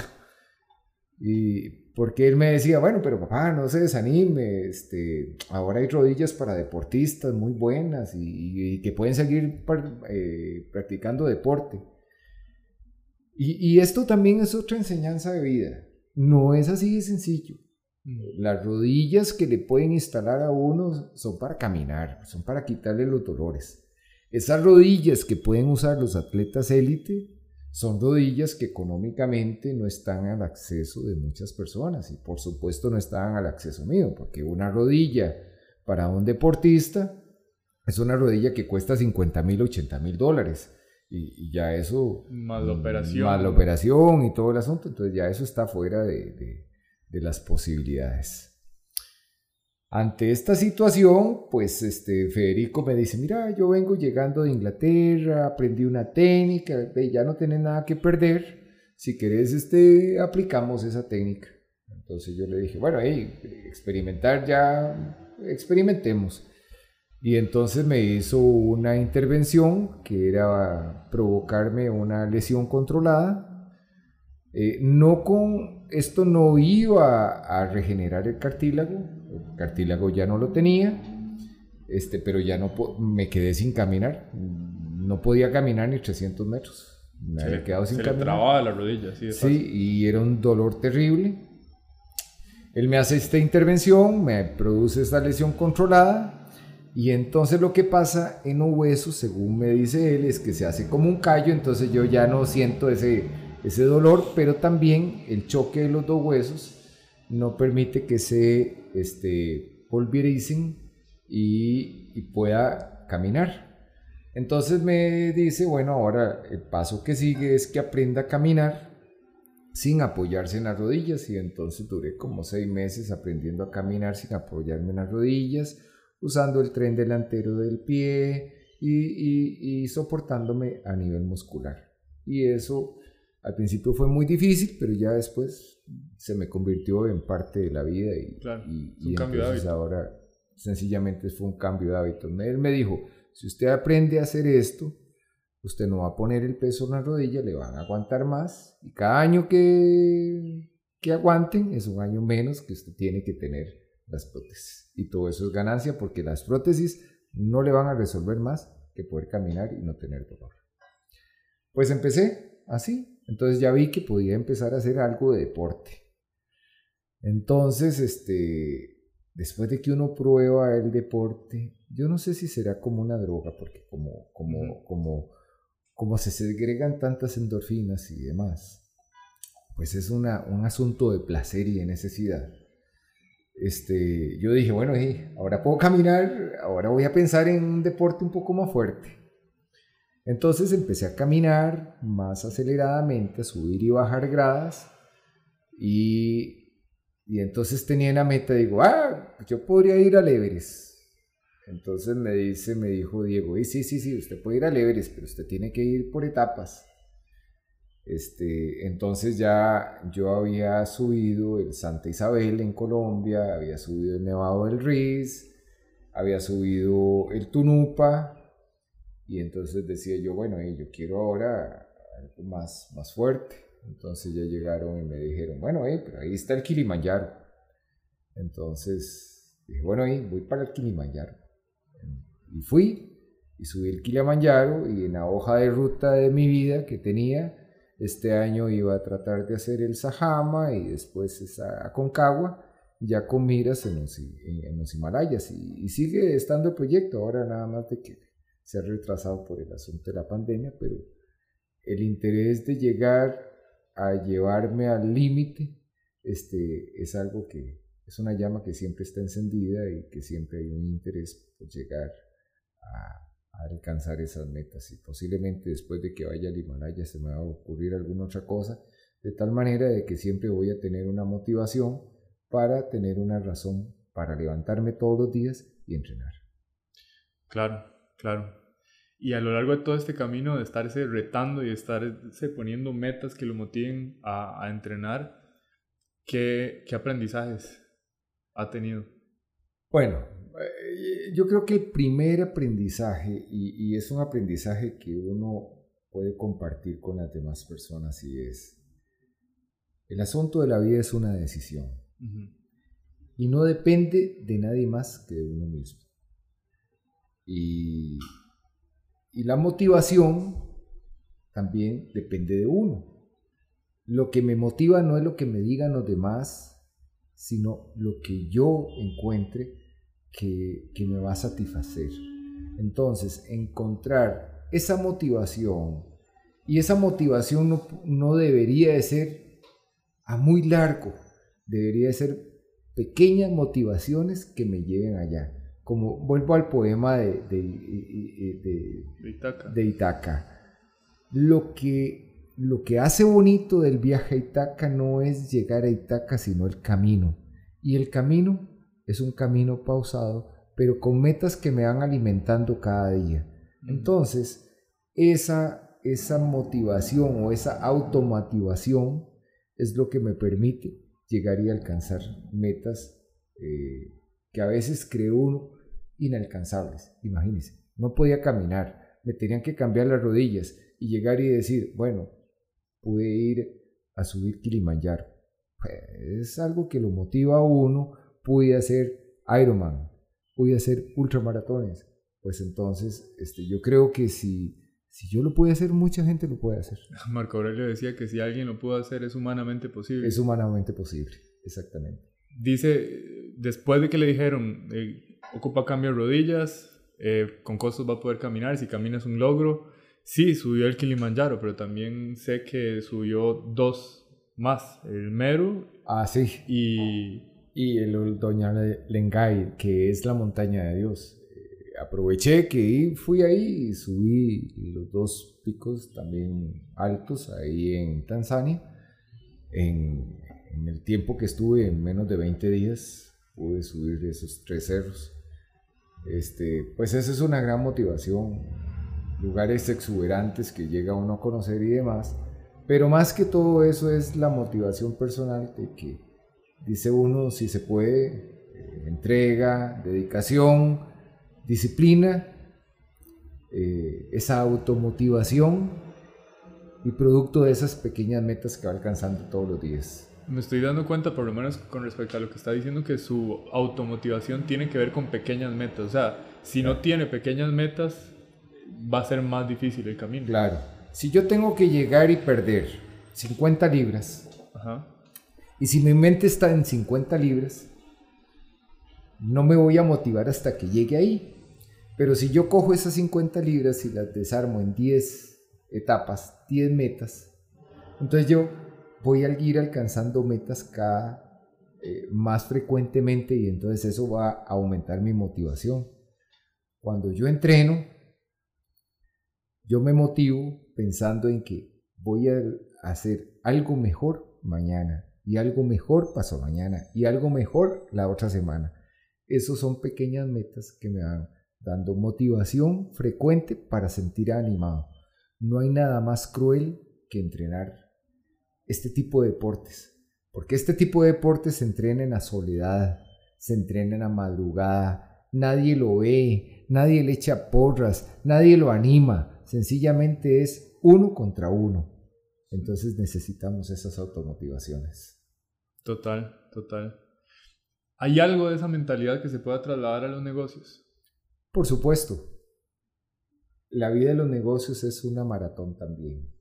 Y porque él me decía, bueno, pero papá, no se desanime, este, ahora hay rodillas para deportistas muy buenas y, que pueden seguir eh, practicando deporte. Y, y, esto también es otra enseñanza de vida. No es así de sencillo. Las rodillas que le pueden instalar a uno son para caminar, son para quitarle los dolores. Esas rodillas que pueden usar los atletas élite son rodillas que económicamente no están al acceso de muchas personas y por supuesto no están al acceso mío, porque una rodilla para un deportista es una rodilla que cuesta 50 mil, 80 mil dólares. Y, ya eso...
Más la operación.
Más la operación y todo el asunto. Entonces ya eso está fuera de de las posibilidades. Ante esta situación, pues este Federico me dice, mira, yo vengo llegando de Inglaterra, aprendí una técnica, ya no tenés nada que perder, si querés este, aplicamos esa técnica. Entonces yo le dije, bueno, hey, experimentar ya, experimentemos. Y entonces me hizo una intervención que era provocarme una lesión controlada. Eh, no con esto no iba a, regenerar el cartílago, el cartílago ya no lo tenía, este, pero ya no me quedé sin caminar. No podía caminar ni 300 metros. Me había quedado sin
se
caminar.
Le trababa la rodilla, sí.
sí, y era un dolor terrible. Él me hace esta intervención, me produce esta lesión controlada y entonces lo que pasa en los huesos, según me dice él, es que se hace como un callo, entonces yo ya no siento ese, ese dolor, pero también el choque de los dos huesos no permite que se este, y, y pueda caminar. Entonces me dice, bueno, ahora el paso que sigue es que aprenda a caminar sin apoyarse en las rodillas y entonces duré como seis meses aprendiendo a caminar sin apoyarme en las rodillas usando el tren delantero del pie y, soportándome a nivel muscular. Y eso al principio fue muy difícil, pero ya después se me convirtió en parte de la vida y,
un cambio de hábito.
ahora sencillamente fue un cambio de hábito. Él me dijo, si usted aprende a hacer esto, usted no va a poner el peso en la rodilla, le van a aguantar más y cada año que, que aguanten es un año menos que usted tiene que tener las prótesis. Y todo eso es ganancia porque las prótesis no le van a resolver más que poder caminar y no tener dolor. Pues empecé así. Entonces ya vi que podía empezar a hacer algo de deporte. Entonces, este, después de que uno prueba el deporte, yo no sé si será como una droga, porque como, como, como, como se segregan tantas endorfinas y demás, pues es una, un asunto de placer y de necesidad este, yo dije, bueno, ahora puedo caminar, ahora voy a pensar en un deporte un poco más fuerte. Entonces empecé a caminar más aceleradamente, a subir y bajar gradas. Y, y entonces tenía una meta, digo, ah, yo podría ir al Everest. Entonces me dice, me dijo Diego, sí, sí, sí, usted puede ir al Everest, pero usted tiene que ir por etapas. Este, entonces ya yo había subido el Santa Isabel en Colombia, había subido el Nevado del Riz, había subido el Tunupa, y entonces decía yo, bueno, yo quiero ahora algo más, más fuerte. Entonces ya llegaron y me dijeron, bueno, pero ahí está el Kilimanjaro. Entonces dije, bueno, ahí voy para el Kilimanjaro. Y fui y subí el Kilimanjaro y en la hoja de ruta de mi vida que tenía, este año iba a tratar de hacer el Sajama y después esa Concagua, ya con miras en los, en los Himalayas. Y, sigue estando el proyecto, ahora nada más de que se ha retrasado por el asunto de la pandemia, pero el interés de llegar a llevarme al límite este, es algo que es una llama que siempre está encendida y que siempre hay un interés por llegar a, alcanzar esas metas y posiblemente después de que vaya al Himalaya se me va a ocurrir alguna otra cosa, de tal manera de que siempre voy a tener una motivación para tener una razón para levantarme todos los días y entrenar.
Claro, claro. Y a lo largo de todo este camino de estarse retando y de estarse poniendo metas que lo motiven a, a entrenar, ¿qué, ¿qué aprendizajes ha tenido?
Bueno, eh, yo creo que el primer aprendizaje, y, es un aprendizaje que uno puede compartir con las demás personas, y es, el asunto de la vida es una decisión. Y no depende de nadie más que de uno mismo. Y, la motivación también depende de uno. Lo que me motiva no es lo que me digan los demás, sino lo que yo encuentre que, me va a satisfacer. Entonces, encontrar esa motivación, y esa motivación no, no debería de ser a muy largo, debería de ser pequeñas motivaciones que me lleven allá. Como vuelvo al poema de, de, de, Itaca. Lo que, lo que hace bonito del viaje a Itaca no es llegar a Itaca, sino el camino. Y el camino es un camino pausado, pero con metas que me van alimentando cada día. Entonces, esa, esa motivación o esa automotivación es lo que me permite llegar y alcanzar metas eh, que a veces creo uno inalcanzables. Imagínense, no podía caminar, me tenían que cambiar las rodillas y llegar y decir, bueno, pude ir a subir Kilimanjaro. Pues, es algo que lo motiva a uno, pude hacer Ironman, pude hacer ultramaratones. Pues entonces, este, yo creo que si, si yo lo pude hacer, mucha gente lo puede hacer.
Marco Aurelio decía que si alguien lo pudo hacer, es humanamente posible.
Es humanamente posible, exactamente.
Dice, después de que le dijeron, eh, ocupa cambio de rodillas, eh, con costos va a poder caminar, si caminas un logro. Sí, subió el Kilimanjaro, pero también sé que subió dos más, el Meru.
Ah, sí.
Y,
y el Doña Lengay, que es la montaña de Dios. Eh, aproveché que fui ahí y subí los dos picos también altos ahí en Tanzania. En, en el tiempo que estuve, en menos de 20 días, pude subir esos tres cerros. Este, pues esa es una gran motivación, lugares exuberantes que llega uno a conocer y demás, pero más que todo eso es la motivación personal de que dice uno si se puede, eh, entrega, dedicación, disciplina, eh, esa automotivación y producto de esas pequeñas metas que va alcanzando todos los días
me estoy dando cuenta, por lo menos con respecto a lo que está diciendo, que su automotivación tiene que ver con pequeñas metas. O sea, si no tiene pequeñas metas, va a ser más difícil el camino.
Claro. Si yo tengo que llegar y perder 50 libras, y si mi mente está en 50 libras, no me voy a motivar hasta que llegue ahí. Pero si yo cojo esas 50 libras y las desarmo en 10 etapas, 10 metas, entonces yo voy a ir alcanzando metas cada eh, más frecuentemente y entonces eso va a aumentar mi motivación. Cuando yo entreno, yo me motivo pensando en que voy a hacer algo mejor mañana y algo mejor pasó mañana y algo mejor la otra semana. Esos son pequeñas metas que me van dando motivación frecuente para sentir animado. No hay nada más cruel que entrenar este tipo de deportes. Porque este tipo de deportes se entrenan a soledad, se entrenan a madrugada, nadie lo ve, nadie le echa porras, nadie lo anima, sencillamente es uno contra uno. Entonces necesitamos esas automotivaciones.
Total, total. ¿Hay algo de esa mentalidad que se pueda trasladar a los negocios?
Por supuesto. La vida de los negocios es una maratón también.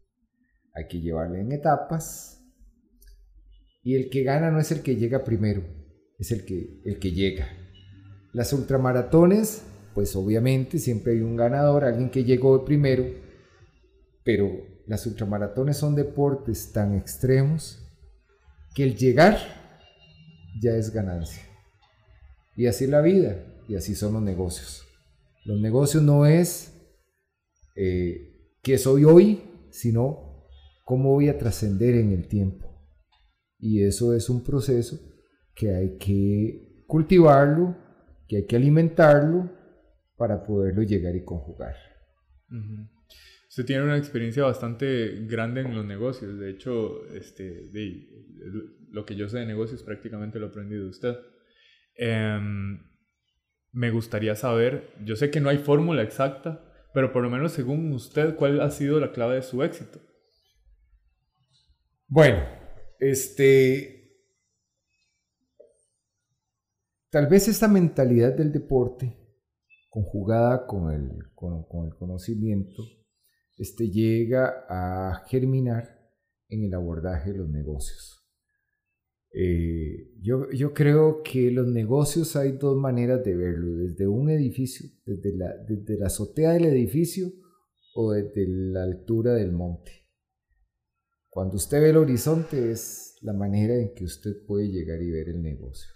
Hay que llevarle en etapas. Y el que gana no es el que llega primero, es el que, el que llega. Las ultramaratones, pues obviamente siempre hay un ganador, alguien que llegó primero, pero las ultramaratones son deportes tan extremos que el llegar ya es ganancia. Y así la vida, y así son los negocios. Los negocios no es eh, que soy hoy, sino cómo voy a trascender en el tiempo. Y eso es un proceso que hay que cultivarlo, que hay que alimentarlo para poderlo llegar y conjugar.
Usted tiene una experiencia bastante grande en los negocios. De hecho, este, lo que yo sé de negocios prácticamente lo aprendí de usted. Em, me gustaría saber, yo sé que no hay fórmula exacta, pero por lo menos según usted, ¿cuál ha sido la clave de su éxito?
Bueno, este. Tal vez esta mentalidad del deporte, conjugada con el, con, el conocimiento, este, llega a germinar en el abordaje de los negocios. Eh, yo, yo, creo que los negocios hay dos maneras de verlo, desde un edificio, desde la, desde la azotea del edificio o desde la altura del monte. Cuando usted ve el horizonte es la manera en que usted puede llegar y ver el negocio.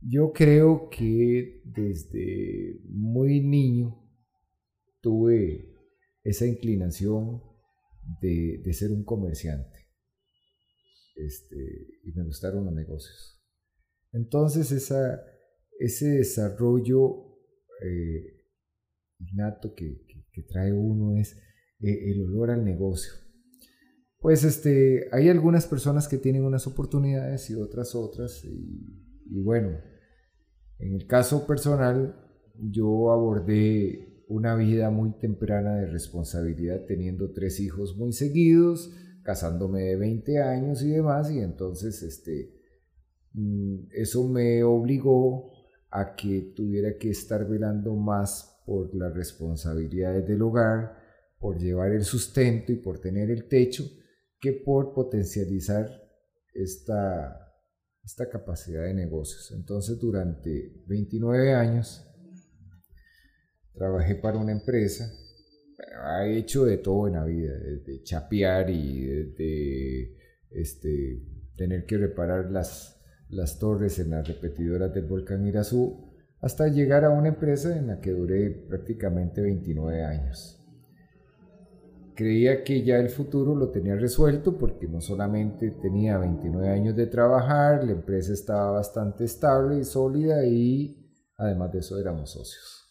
Yo creo que desde muy niño tuve esa inclinación de, ser un comerciante este, y me gustaron los negocios. Entonces ese desarrollo eh, innato que, trae uno es eh, el olor al negocio Pues este, hay algunas personas que tienen unas oportunidades y otras otras. Y, bueno, en el caso personal, yo abordé una vida muy temprana de responsabilidad, teniendo tres hijos muy seguidos, casándome de 20 años y demás, y entonces este, mm, eso me obligó a que tuviera que estar velando más por las responsabilidades del hogar, por llevar el sustento y por tener el techo, que por potencializar esta, esta capacidad de negocios. Entonces, durante 29 años, trabajé para una empresa, ha hecho de todo en la vida, desde chapear y desde este, tener que reparar las las torres en las repetidoras del volcán Irazú, hasta llegar a una empresa en la que duré prácticamente 29 años. Creía que ya el futuro lo tenía resuelto porque no solamente tenía 29 años de trabajar, la empresa estaba bastante estable y sólida y además de eso éramos socios.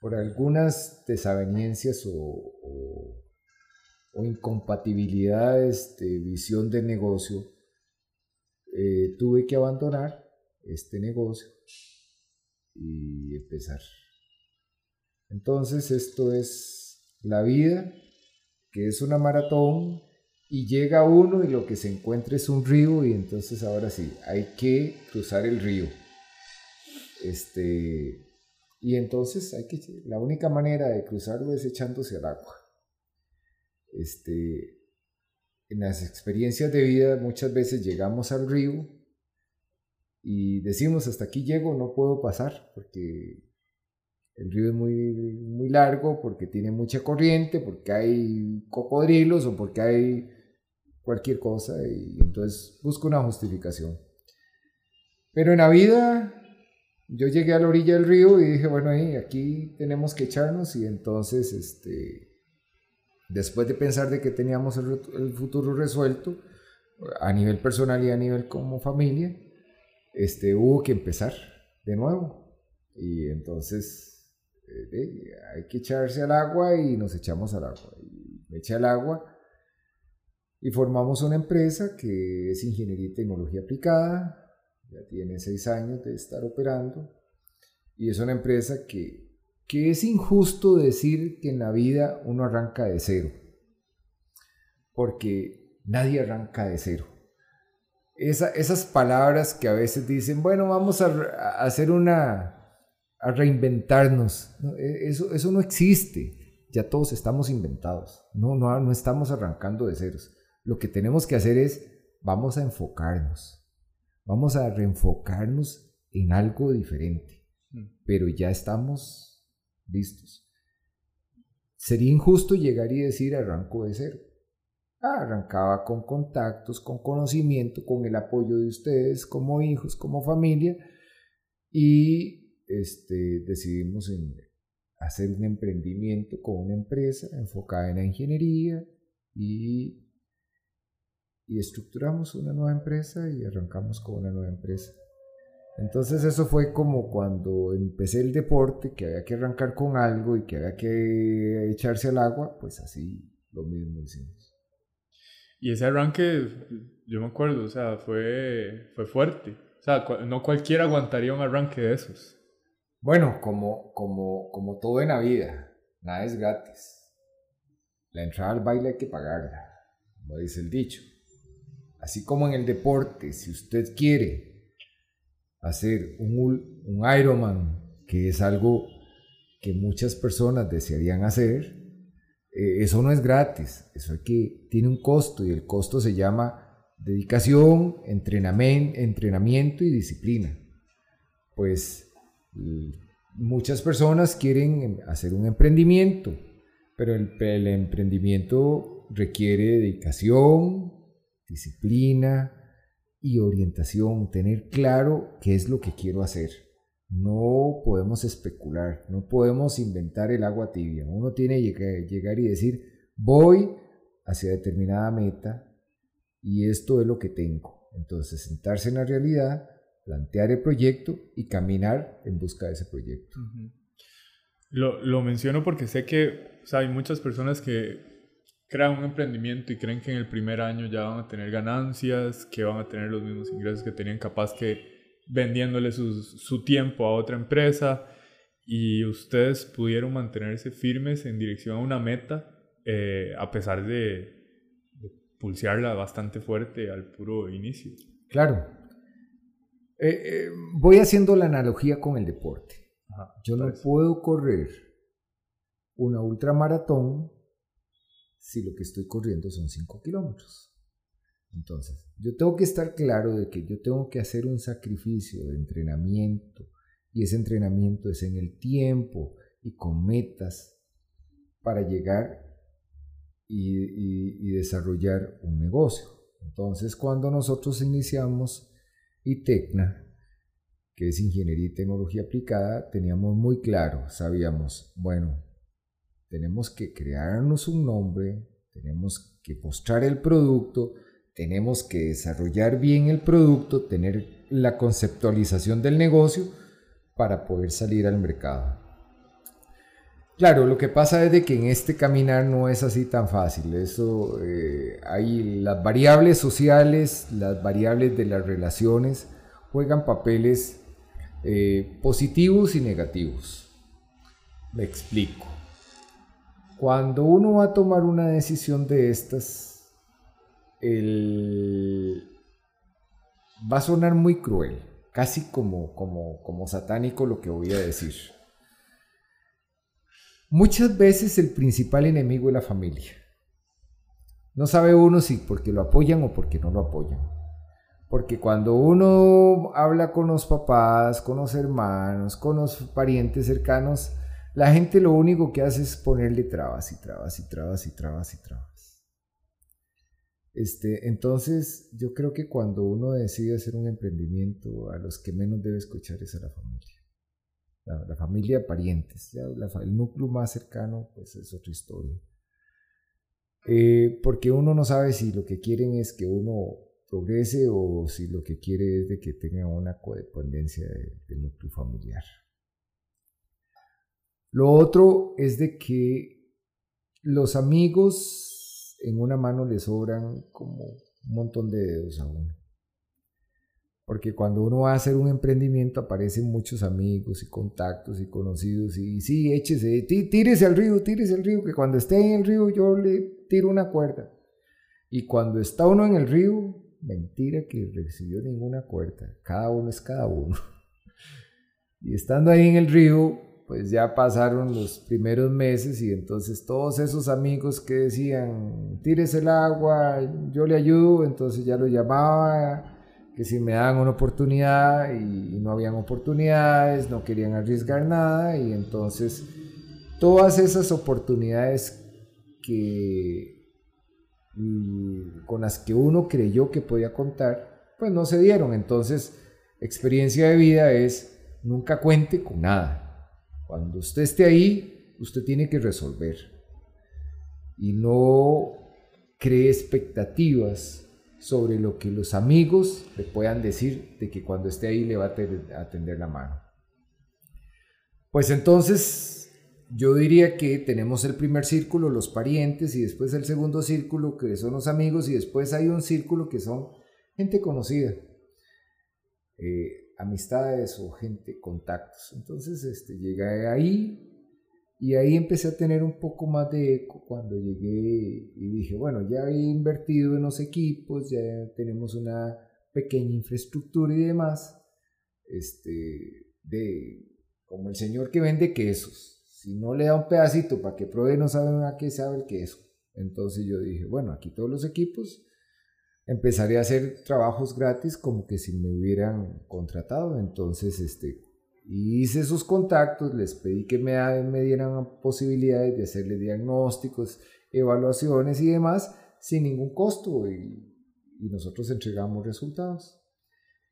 Por algunas desavenencias o, o incompatibilidades de visión del negocio, eh, tuve que abandonar este negocio y empezar. Entonces esto es la vida, que es una maratón y llega uno y lo que se encuentra es un río y entonces ahora sí, hay que cruzar el río. Este, y entonces hay que, la única manera de cruzarlo es echándose al agua. Este, en las experiencias de vida muchas veces llegamos al río y decimos hasta aquí llego, no puedo pasar porque el río es muy, muy largo, porque tiene mucha corriente, porque hay cocodrilos o porque hay cualquier cosa y entonces busco una justificación. Pero en la vida yo llegué a la orilla del río y dije, bueno, ahí, aquí tenemos que echarnos y entonces este, Después de pensar de que teníamos el, futuro resuelto, a nivel personal y a nivel como familia, este, hubo que empezar de nuevo. Y entonces eh, hay que echarse al agua y nos echamos al agua. Y me eché al agua y formamos una empresa que es Ingeniería y Tecnología Aplicada. Ya tiene seis años de estar operando. Y es una empresa que que es injusto decir que en la vida uno arranca de cero, porque nadie arranca de cero. esas palabras que a veces dicen, bueno, vamos a, hacer una, a reinventarnos, e, eso, eso no existe, ya todos estamos inventados, no, no, no estamos arrancando de ceros. Lo que tenemos que hacer es, vamos a enfocarnos, vamos a reenfocarnos en algo diferente, mm. pero ya estamos listos. Sería injusto llegar y decir arranco de cero. Ah, arrancaba con contactos, con conocimiento, con el apoyo de ustedes como hijos, como familia y este, decidimos hacer un emprendimiento con una empresa enfocada en la ingeniería y, y estructuramos una nueva empresa y arrancamos con una nueva empresa. Entonces eso fue como cuando empecé el deporte, que había que arrancar con algo y que había que echarse al agua, pues así lo mismo hicimos.
Y ese arranque, yo me acuerdo, o sea, fue, fue fuerte. O sea, no cualquiera aguantaría un arranque de esos.
Bueno, como, como, como todo en la vida, nada es gratis. La entrada al baile hay que pagarla, como dice el dicho. Así como en el deporte, si usted quiere hacer un, un Ironman, que es algo que muchas personas desearían hacer, eh, eso no es gratis, eso es tiene un costo y el costo se llama dedicación, entrenamiento, entrenamiento y disciplina. Pues muchas personas quieren hacer un emprendimiento, pero el, el emprendimiento requiere dedicación, disciplina, y orientación, tener claro qué es lo que quiero hacer. No podemos especular, no podemos inventar el agua tibia. Uno tiene que llegar y decir, voy hacia determinada meta y esto es lo que tengo. Entonces, sentarse en la realidad, plantear el proyecto y caminar en busca de ese proyecto.
lo, lo, menciono porque sé que hay muchas personas que crean un emprendimiento y creen que en el primer año ya van a tener ganancias, que van a tener los mismos ingresos que tenían capaz que vendiéndole su tiempo a otra empresa y ustedes pudieron mantenerse firmes en dirección a una meta eh, a pesar de, pulsearla bastante fuerte al puro inicio.
Claro. Eh, eh, voy haciendo la analogía con el deporte. Yo no puedo correr una ultramaratón si lo que estoy corriendo son 5 kilómetros. Entonces, yo tengo que estar claro de que yo tengo que hacer un sacrificio de entrenamiento y ese entrenamiento es en el tiempo y con metas para llegar y, desarrollar un negocio. Entonces, cuando nosotros iniciamos ITECNA, que es Ingeniería y Tecnología Aplicada, teníamos muy claro, sabíamos, bueno, tenemos que crearnos un nombre, tenemos que mostrar el producto, tenemos que desarrollar bien el producto, tener la conceptualización del negocio para poder salir al mercado. Claro, lo que pasa es de que en este caminar no es así tan fácil. Eso eh, hay las variables sociales, las variables de las relaciones juegan papeles eh, positivos y negativos. Me explico. Cuando uno va a tomar una decisión de estas, va a sonar muy cruel, casi como, como, como satánico lo que voy a decir. Muchas veces el principal enemigo es la familia. No sabe uno si porque lo apoyan o porque no lo apoyan. Porque cuando uno habla con los papás, con los hermanos, con los parientes cercanos, la gente lo único que hace es ponerle trabas y trabas y trabas y trabas y trabas. Este, entonces, yo creo que cuando uno decide hacer un emprendimiento, a los que menos debe escuchar es a la familia la, familia parientes, el núcleo más cercano, pues es otra historia. Eh, porque uno no sabe si lo que quieren es que uno progrese o si lo que quiere es de que tenga una codependencia del núcleo familiar. Lo otro es de que los amigos en una mano les sobran como un montón de dedos a uno. Porque cuando uno va a hacer un emprendimiento aparecen muchos amigos y contactos y conocidos y sí, échese, tírese al río, tírese al río, que cuando esté en el río yo le tiro una cuerda. Y cuando está uno en el río, mentira que recibió ninguna cuerda, cada uno es cada uno. Y estando ahí en el río, pues ya pasaron los primeros meses y entonces todos esos amigos que decían, tírese el agua, yo le ayudo, entonces ya lo llamaba que si me daban una oportunidad y, no habían oportunidades, no querían arriesgar nada y entonces todas esas oportunidades que mm, con las que uno creyó que podía contar, pues no se dieron. Entonces, experiencia de vida es nunca cuente con nada. Cuando usted esté ahí, usted tiene que resolver y no cree expectativas sobre lo que los amigos le puedan decir de que cuando esté ahí le va a tender la mano. Pues entonces yo diría que tenemos el primer círculo, los parientes, y después el segundo círculo, que son los amigos, y después hay un círculo que son gente conocida, eh, amistades o gente, contactos. Entonces este, llega ahí y ahí empecé a tener un poco más de eco cuando llegué y dije, bueno, ya he invertido en los equipos, ya tenemos una pequeña infraestructura y demás, este, de, como el señor que vende quesos. Si no le da un pedacito para que pruebe, no sabe a qué sabe el queso. Entonces yo dije, bueno, aquí todos los equipos, empezaré a hacer trabajos gratis como que si me hubieran contratado. Entonces, este, hice sus contactos, les pedí que me, dieran posibilidades de hacerle diagnósticos, evaluaciones y demás sin ningún costo y, nosotros entregamos resultados.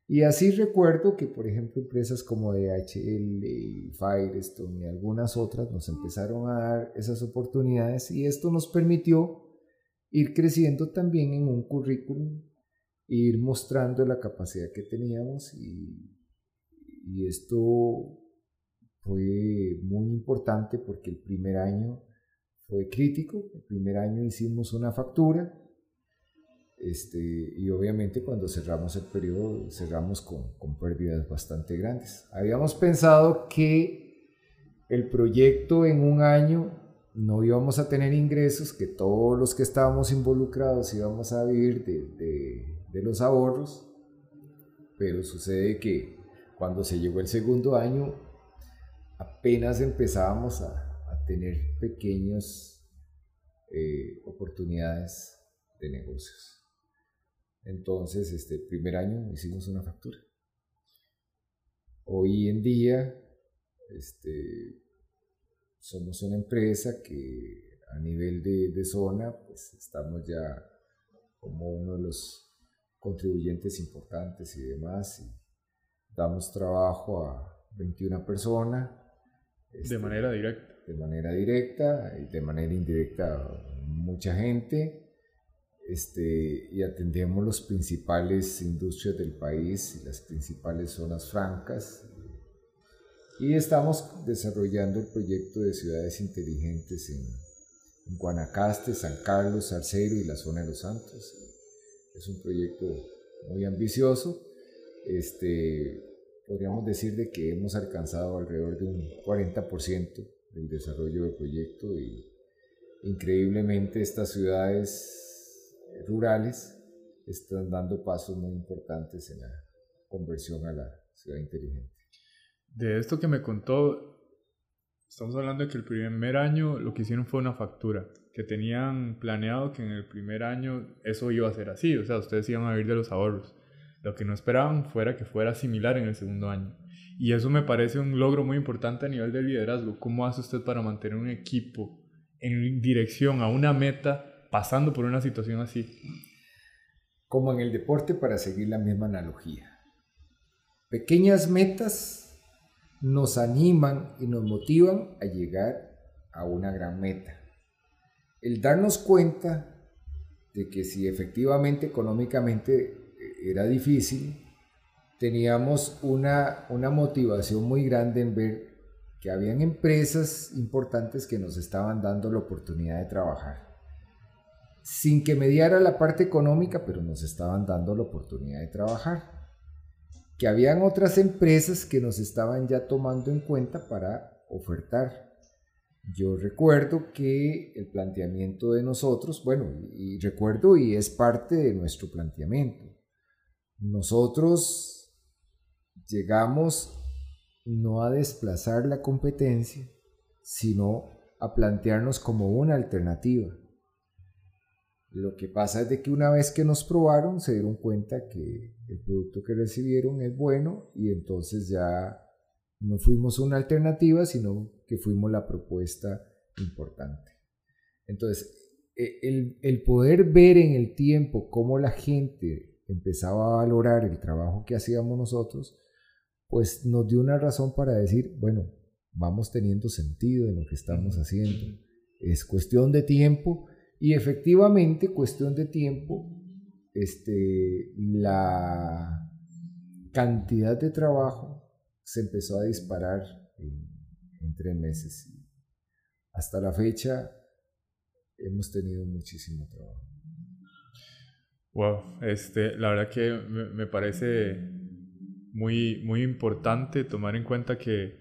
Y así recuerdo que, por ejemplo, empresas como DHL, Firestone y algunas otras nos empezaron a dar esas oportunidades y esto nos permitió ir creciendo también en un currículum, ir mostrando la capacidad que teníamos y y esto fue muy importante porque el primer año fue crítico. El primer año hicimos una factura. Este, y obviamente cuando cerramos el periodo cerramos con, con pérdidas bastante grandes. Habíamos pensado que el proyecto en un año no íbamos a tener ingresos, que todos los que estábamos involucrados íbamos a vivir de, de, los ahorros, pero sucede que cuando se llegó el segundo año apenas empezábamos a, tener pequeñas eh, oportunidades de negocios. Entonces, este primer año hicimos una factura. Hoy en día, este, somos una empresa que a nivel de, zona, pues estamos ya como uno de los contribuyentes importantes y demás. Damos trabajo a 21 personas.
de este, manera directa.
De manera directa y de manera indirecta mucha gente. Este, y atendemos las principales industrias del país y las principales zonas francas y estamos desarrollando el proyecto de ciudades inteligentes en, Guanacaste, San Carlos, Salcero y la zona de los Santos. Es un proyecto muy ambicioso. Este, podríamos decir de que hemos alcanzado alrededor de un 40% del desarrollo del proyecto y increíblemente estas ciudades rurales están dando pasos muy importantes en la conversión a la ciudad inteligente
de esto que me contó, estamos hablando de que el primer año lo que hicieron fue una factura, que tenían planeado que en el primer año eso iba a ser así, o sea, ustedes iban a vivir de los ahorros. Lo que no esperaban fuera que fuera similar en el segundo año. Y eso me parece un logro muy importante a nivel de liderazgo. ¿Cómo hace usted para mantener un equipo en dirección a una meta pasando por una situación así?
Como en el deporte, para seguir la misma analogía. Pequeñas metas nos animan y nos motivan a llegar a una gran meta. El darnos cuenta de que si efectivamente económicamente era difícil, teníamos una, una motivación muy grande en ver que habían empresas importantes que nos estaban dando la oportunidad de trabajar. Sin que mediara la parte económica, pero nos estaban dando la oportunidad de trabajar que habían otras empresas que nos estaban ya tomando en cuenta para ofertar. Yo recuerdo que el planteamiento de nosotros, bueno, y recuerdo y es parte de nuestro planteamiento, nosotros llegamos no a desplazar la competencia, sino a plantearnos como una alternativa. Lo que pasa es de que una vez que nos probaron se dieron cuenta que el producto que recibieron es bueno y entonces ya no fuimos una alternativa, sino que fuimos la propuesta importante. Entonces, e, el, el poder ver en el tiempo cómo la gente empezaba a valorar el trabajo que hacíamos nosotros, pues nos dio una razón para decir, bueno, vamos teniendo sentido en lo que estamos haciendo. Es cuestión de tiempo y efectivamente, cuestión de tiempo, este, la cantidad de trabajo se empezó a disparar en, tres meses. Hasta la fecha hemos tenido muchísimo trabajo.
Wow, este, la verdad que me, parece muy, muy importante tomar en cuenta que,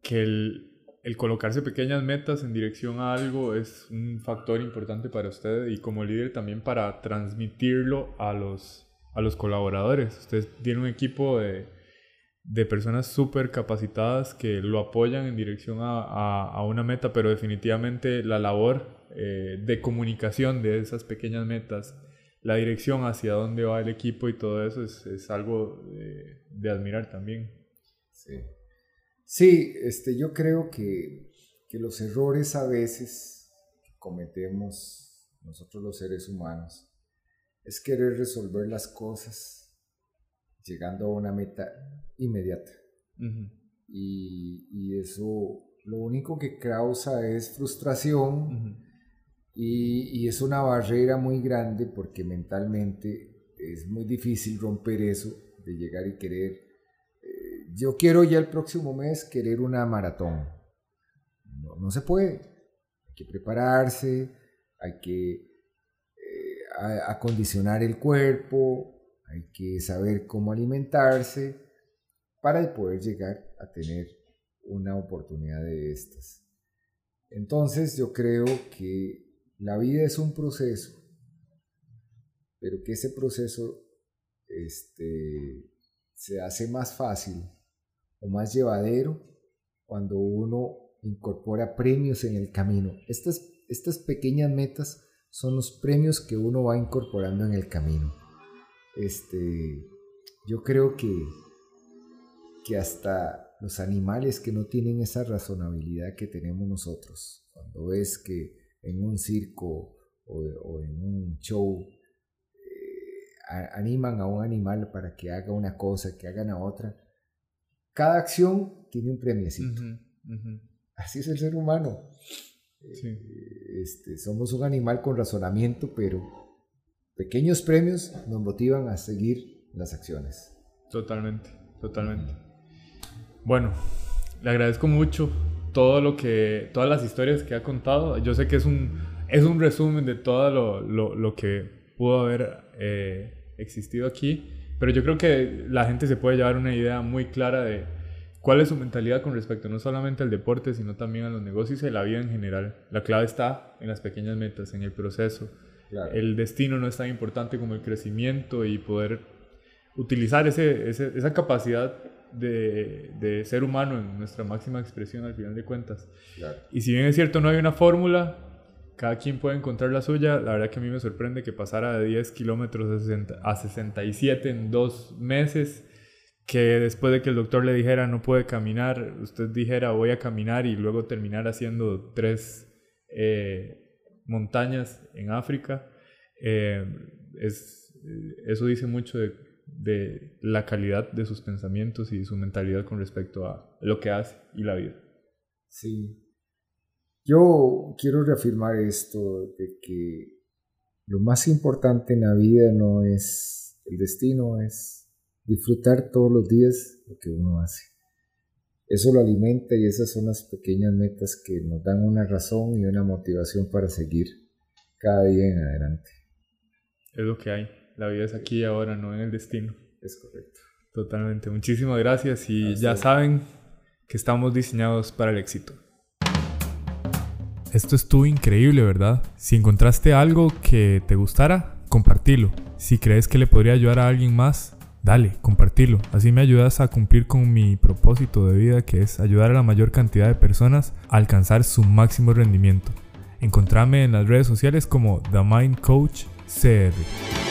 que el, el colocarse pequeñas metas en dirección a algo es un factor importante para usted y como líder también para transmitirlo a los, a los colaboradores. Usted tiene un equipo de, de personas súper capacitadas que lo apoyan en dirección a, a, una meta, pero definitivamente la labor eh, de comunicación de esas pequeñas metas, la dirección hacia dónde va el equipo y todo eso es, es algo de, de admirar también.
Sí. Sí, este, yo creo que, los errores a veces que cometemos nosotros los seres humanos es querer resolver las cosas llegando a una meta inmediata. y, eso lo único que causa es frustración y, es una barrera muy grande porque mentalmente es muy difícil romper eso de llegar y querer yo quiero ya el próximo mes querer una maratón. No, se puede. que prepararse, hay que eh, acondicionar el cuerpo, hay que saber cómo alimentarse para poder llegar a tener una oportunidad de estas. Entonces yo creo que la vida es un proceso, pero que ese proceso este, se hace más fácil o más llevadero cuando uno incorpora premios en el camino. Estas, estas pequeñas metas son los premios que uno va incorporando en el camino. Este, yo creo que, que hasta los animales que no tienen esa razonabilidad que tenemos nosotros, cuando ves que en un circo o, en un show eh, animan a un animal para que haga una cosa, que hagan a otra, cada acción tiene un premiecito. Así es el ser humano. Eh, este, somos un animal con razonamiento, pero pequeños premios nos motivan a seguir las acciones.
Totalmente, totalmente. Bueno, le agradezco mucho todo lo que, todas las historias que ha contado. Yo sé que es un, es un resumen de todo lo, lo, lo que pudo haber eh, existido aquí, pero yo creo que la gente se puede llevar una idea muy clara de ¿Cuál es su mentalidad con respecto no solamente al deporte, sino también a los negocios y a la vida en general? La clave está en las pequeñas metas, en el proceso. El destino no es tan importante como el crecimiento y poder utilizar ese, esa capacidad de, de, ser humano en nuestra máxima expresión al final de cuentas. Y si bien es cierto, no hay una fórmula, cada quien puede encontrar la suya. La verdad que a mí me sorprende que pasara de 10 kilómetros a 67 en dos meses que después de que el doctor le dijera no puede caminar, usted dijera voy a caminar y luego terminar haciendo tres eh, montañas en África, eh, es, eso dice mucho de, de, la calidad de sus pensamientos y su mentalidad con respecto a lo que hace y la vida.
Sí. Yo quiero reafirmar esto de que lo más importante en la vida no es el destino, es disfrutar todos los días lo que uno hace. Eso lo alimenta y esas son las pequeñas metas que nos dan una razón y una motivación para seguir cada día en adelante.
Es lo que hay. La vida es aquí y ahora, no en el destino.
Es correcto.
Totalmente. Muchísimas gracias y ya saben que estamos diseñados para el éxito. Esto estuvo increíble, ¿verdad? Si encontraste algo que te gustara, compartilo. Si crees que le podría ayudar a alguien más, dale, compartilo. Así me ayudas a cumplir con mi propósito de vida que es ayudar a la mayor cantidad de personas a alcanzar su máximo rendimiento. Encontrame en las redes sociales como The Mind Coach CR.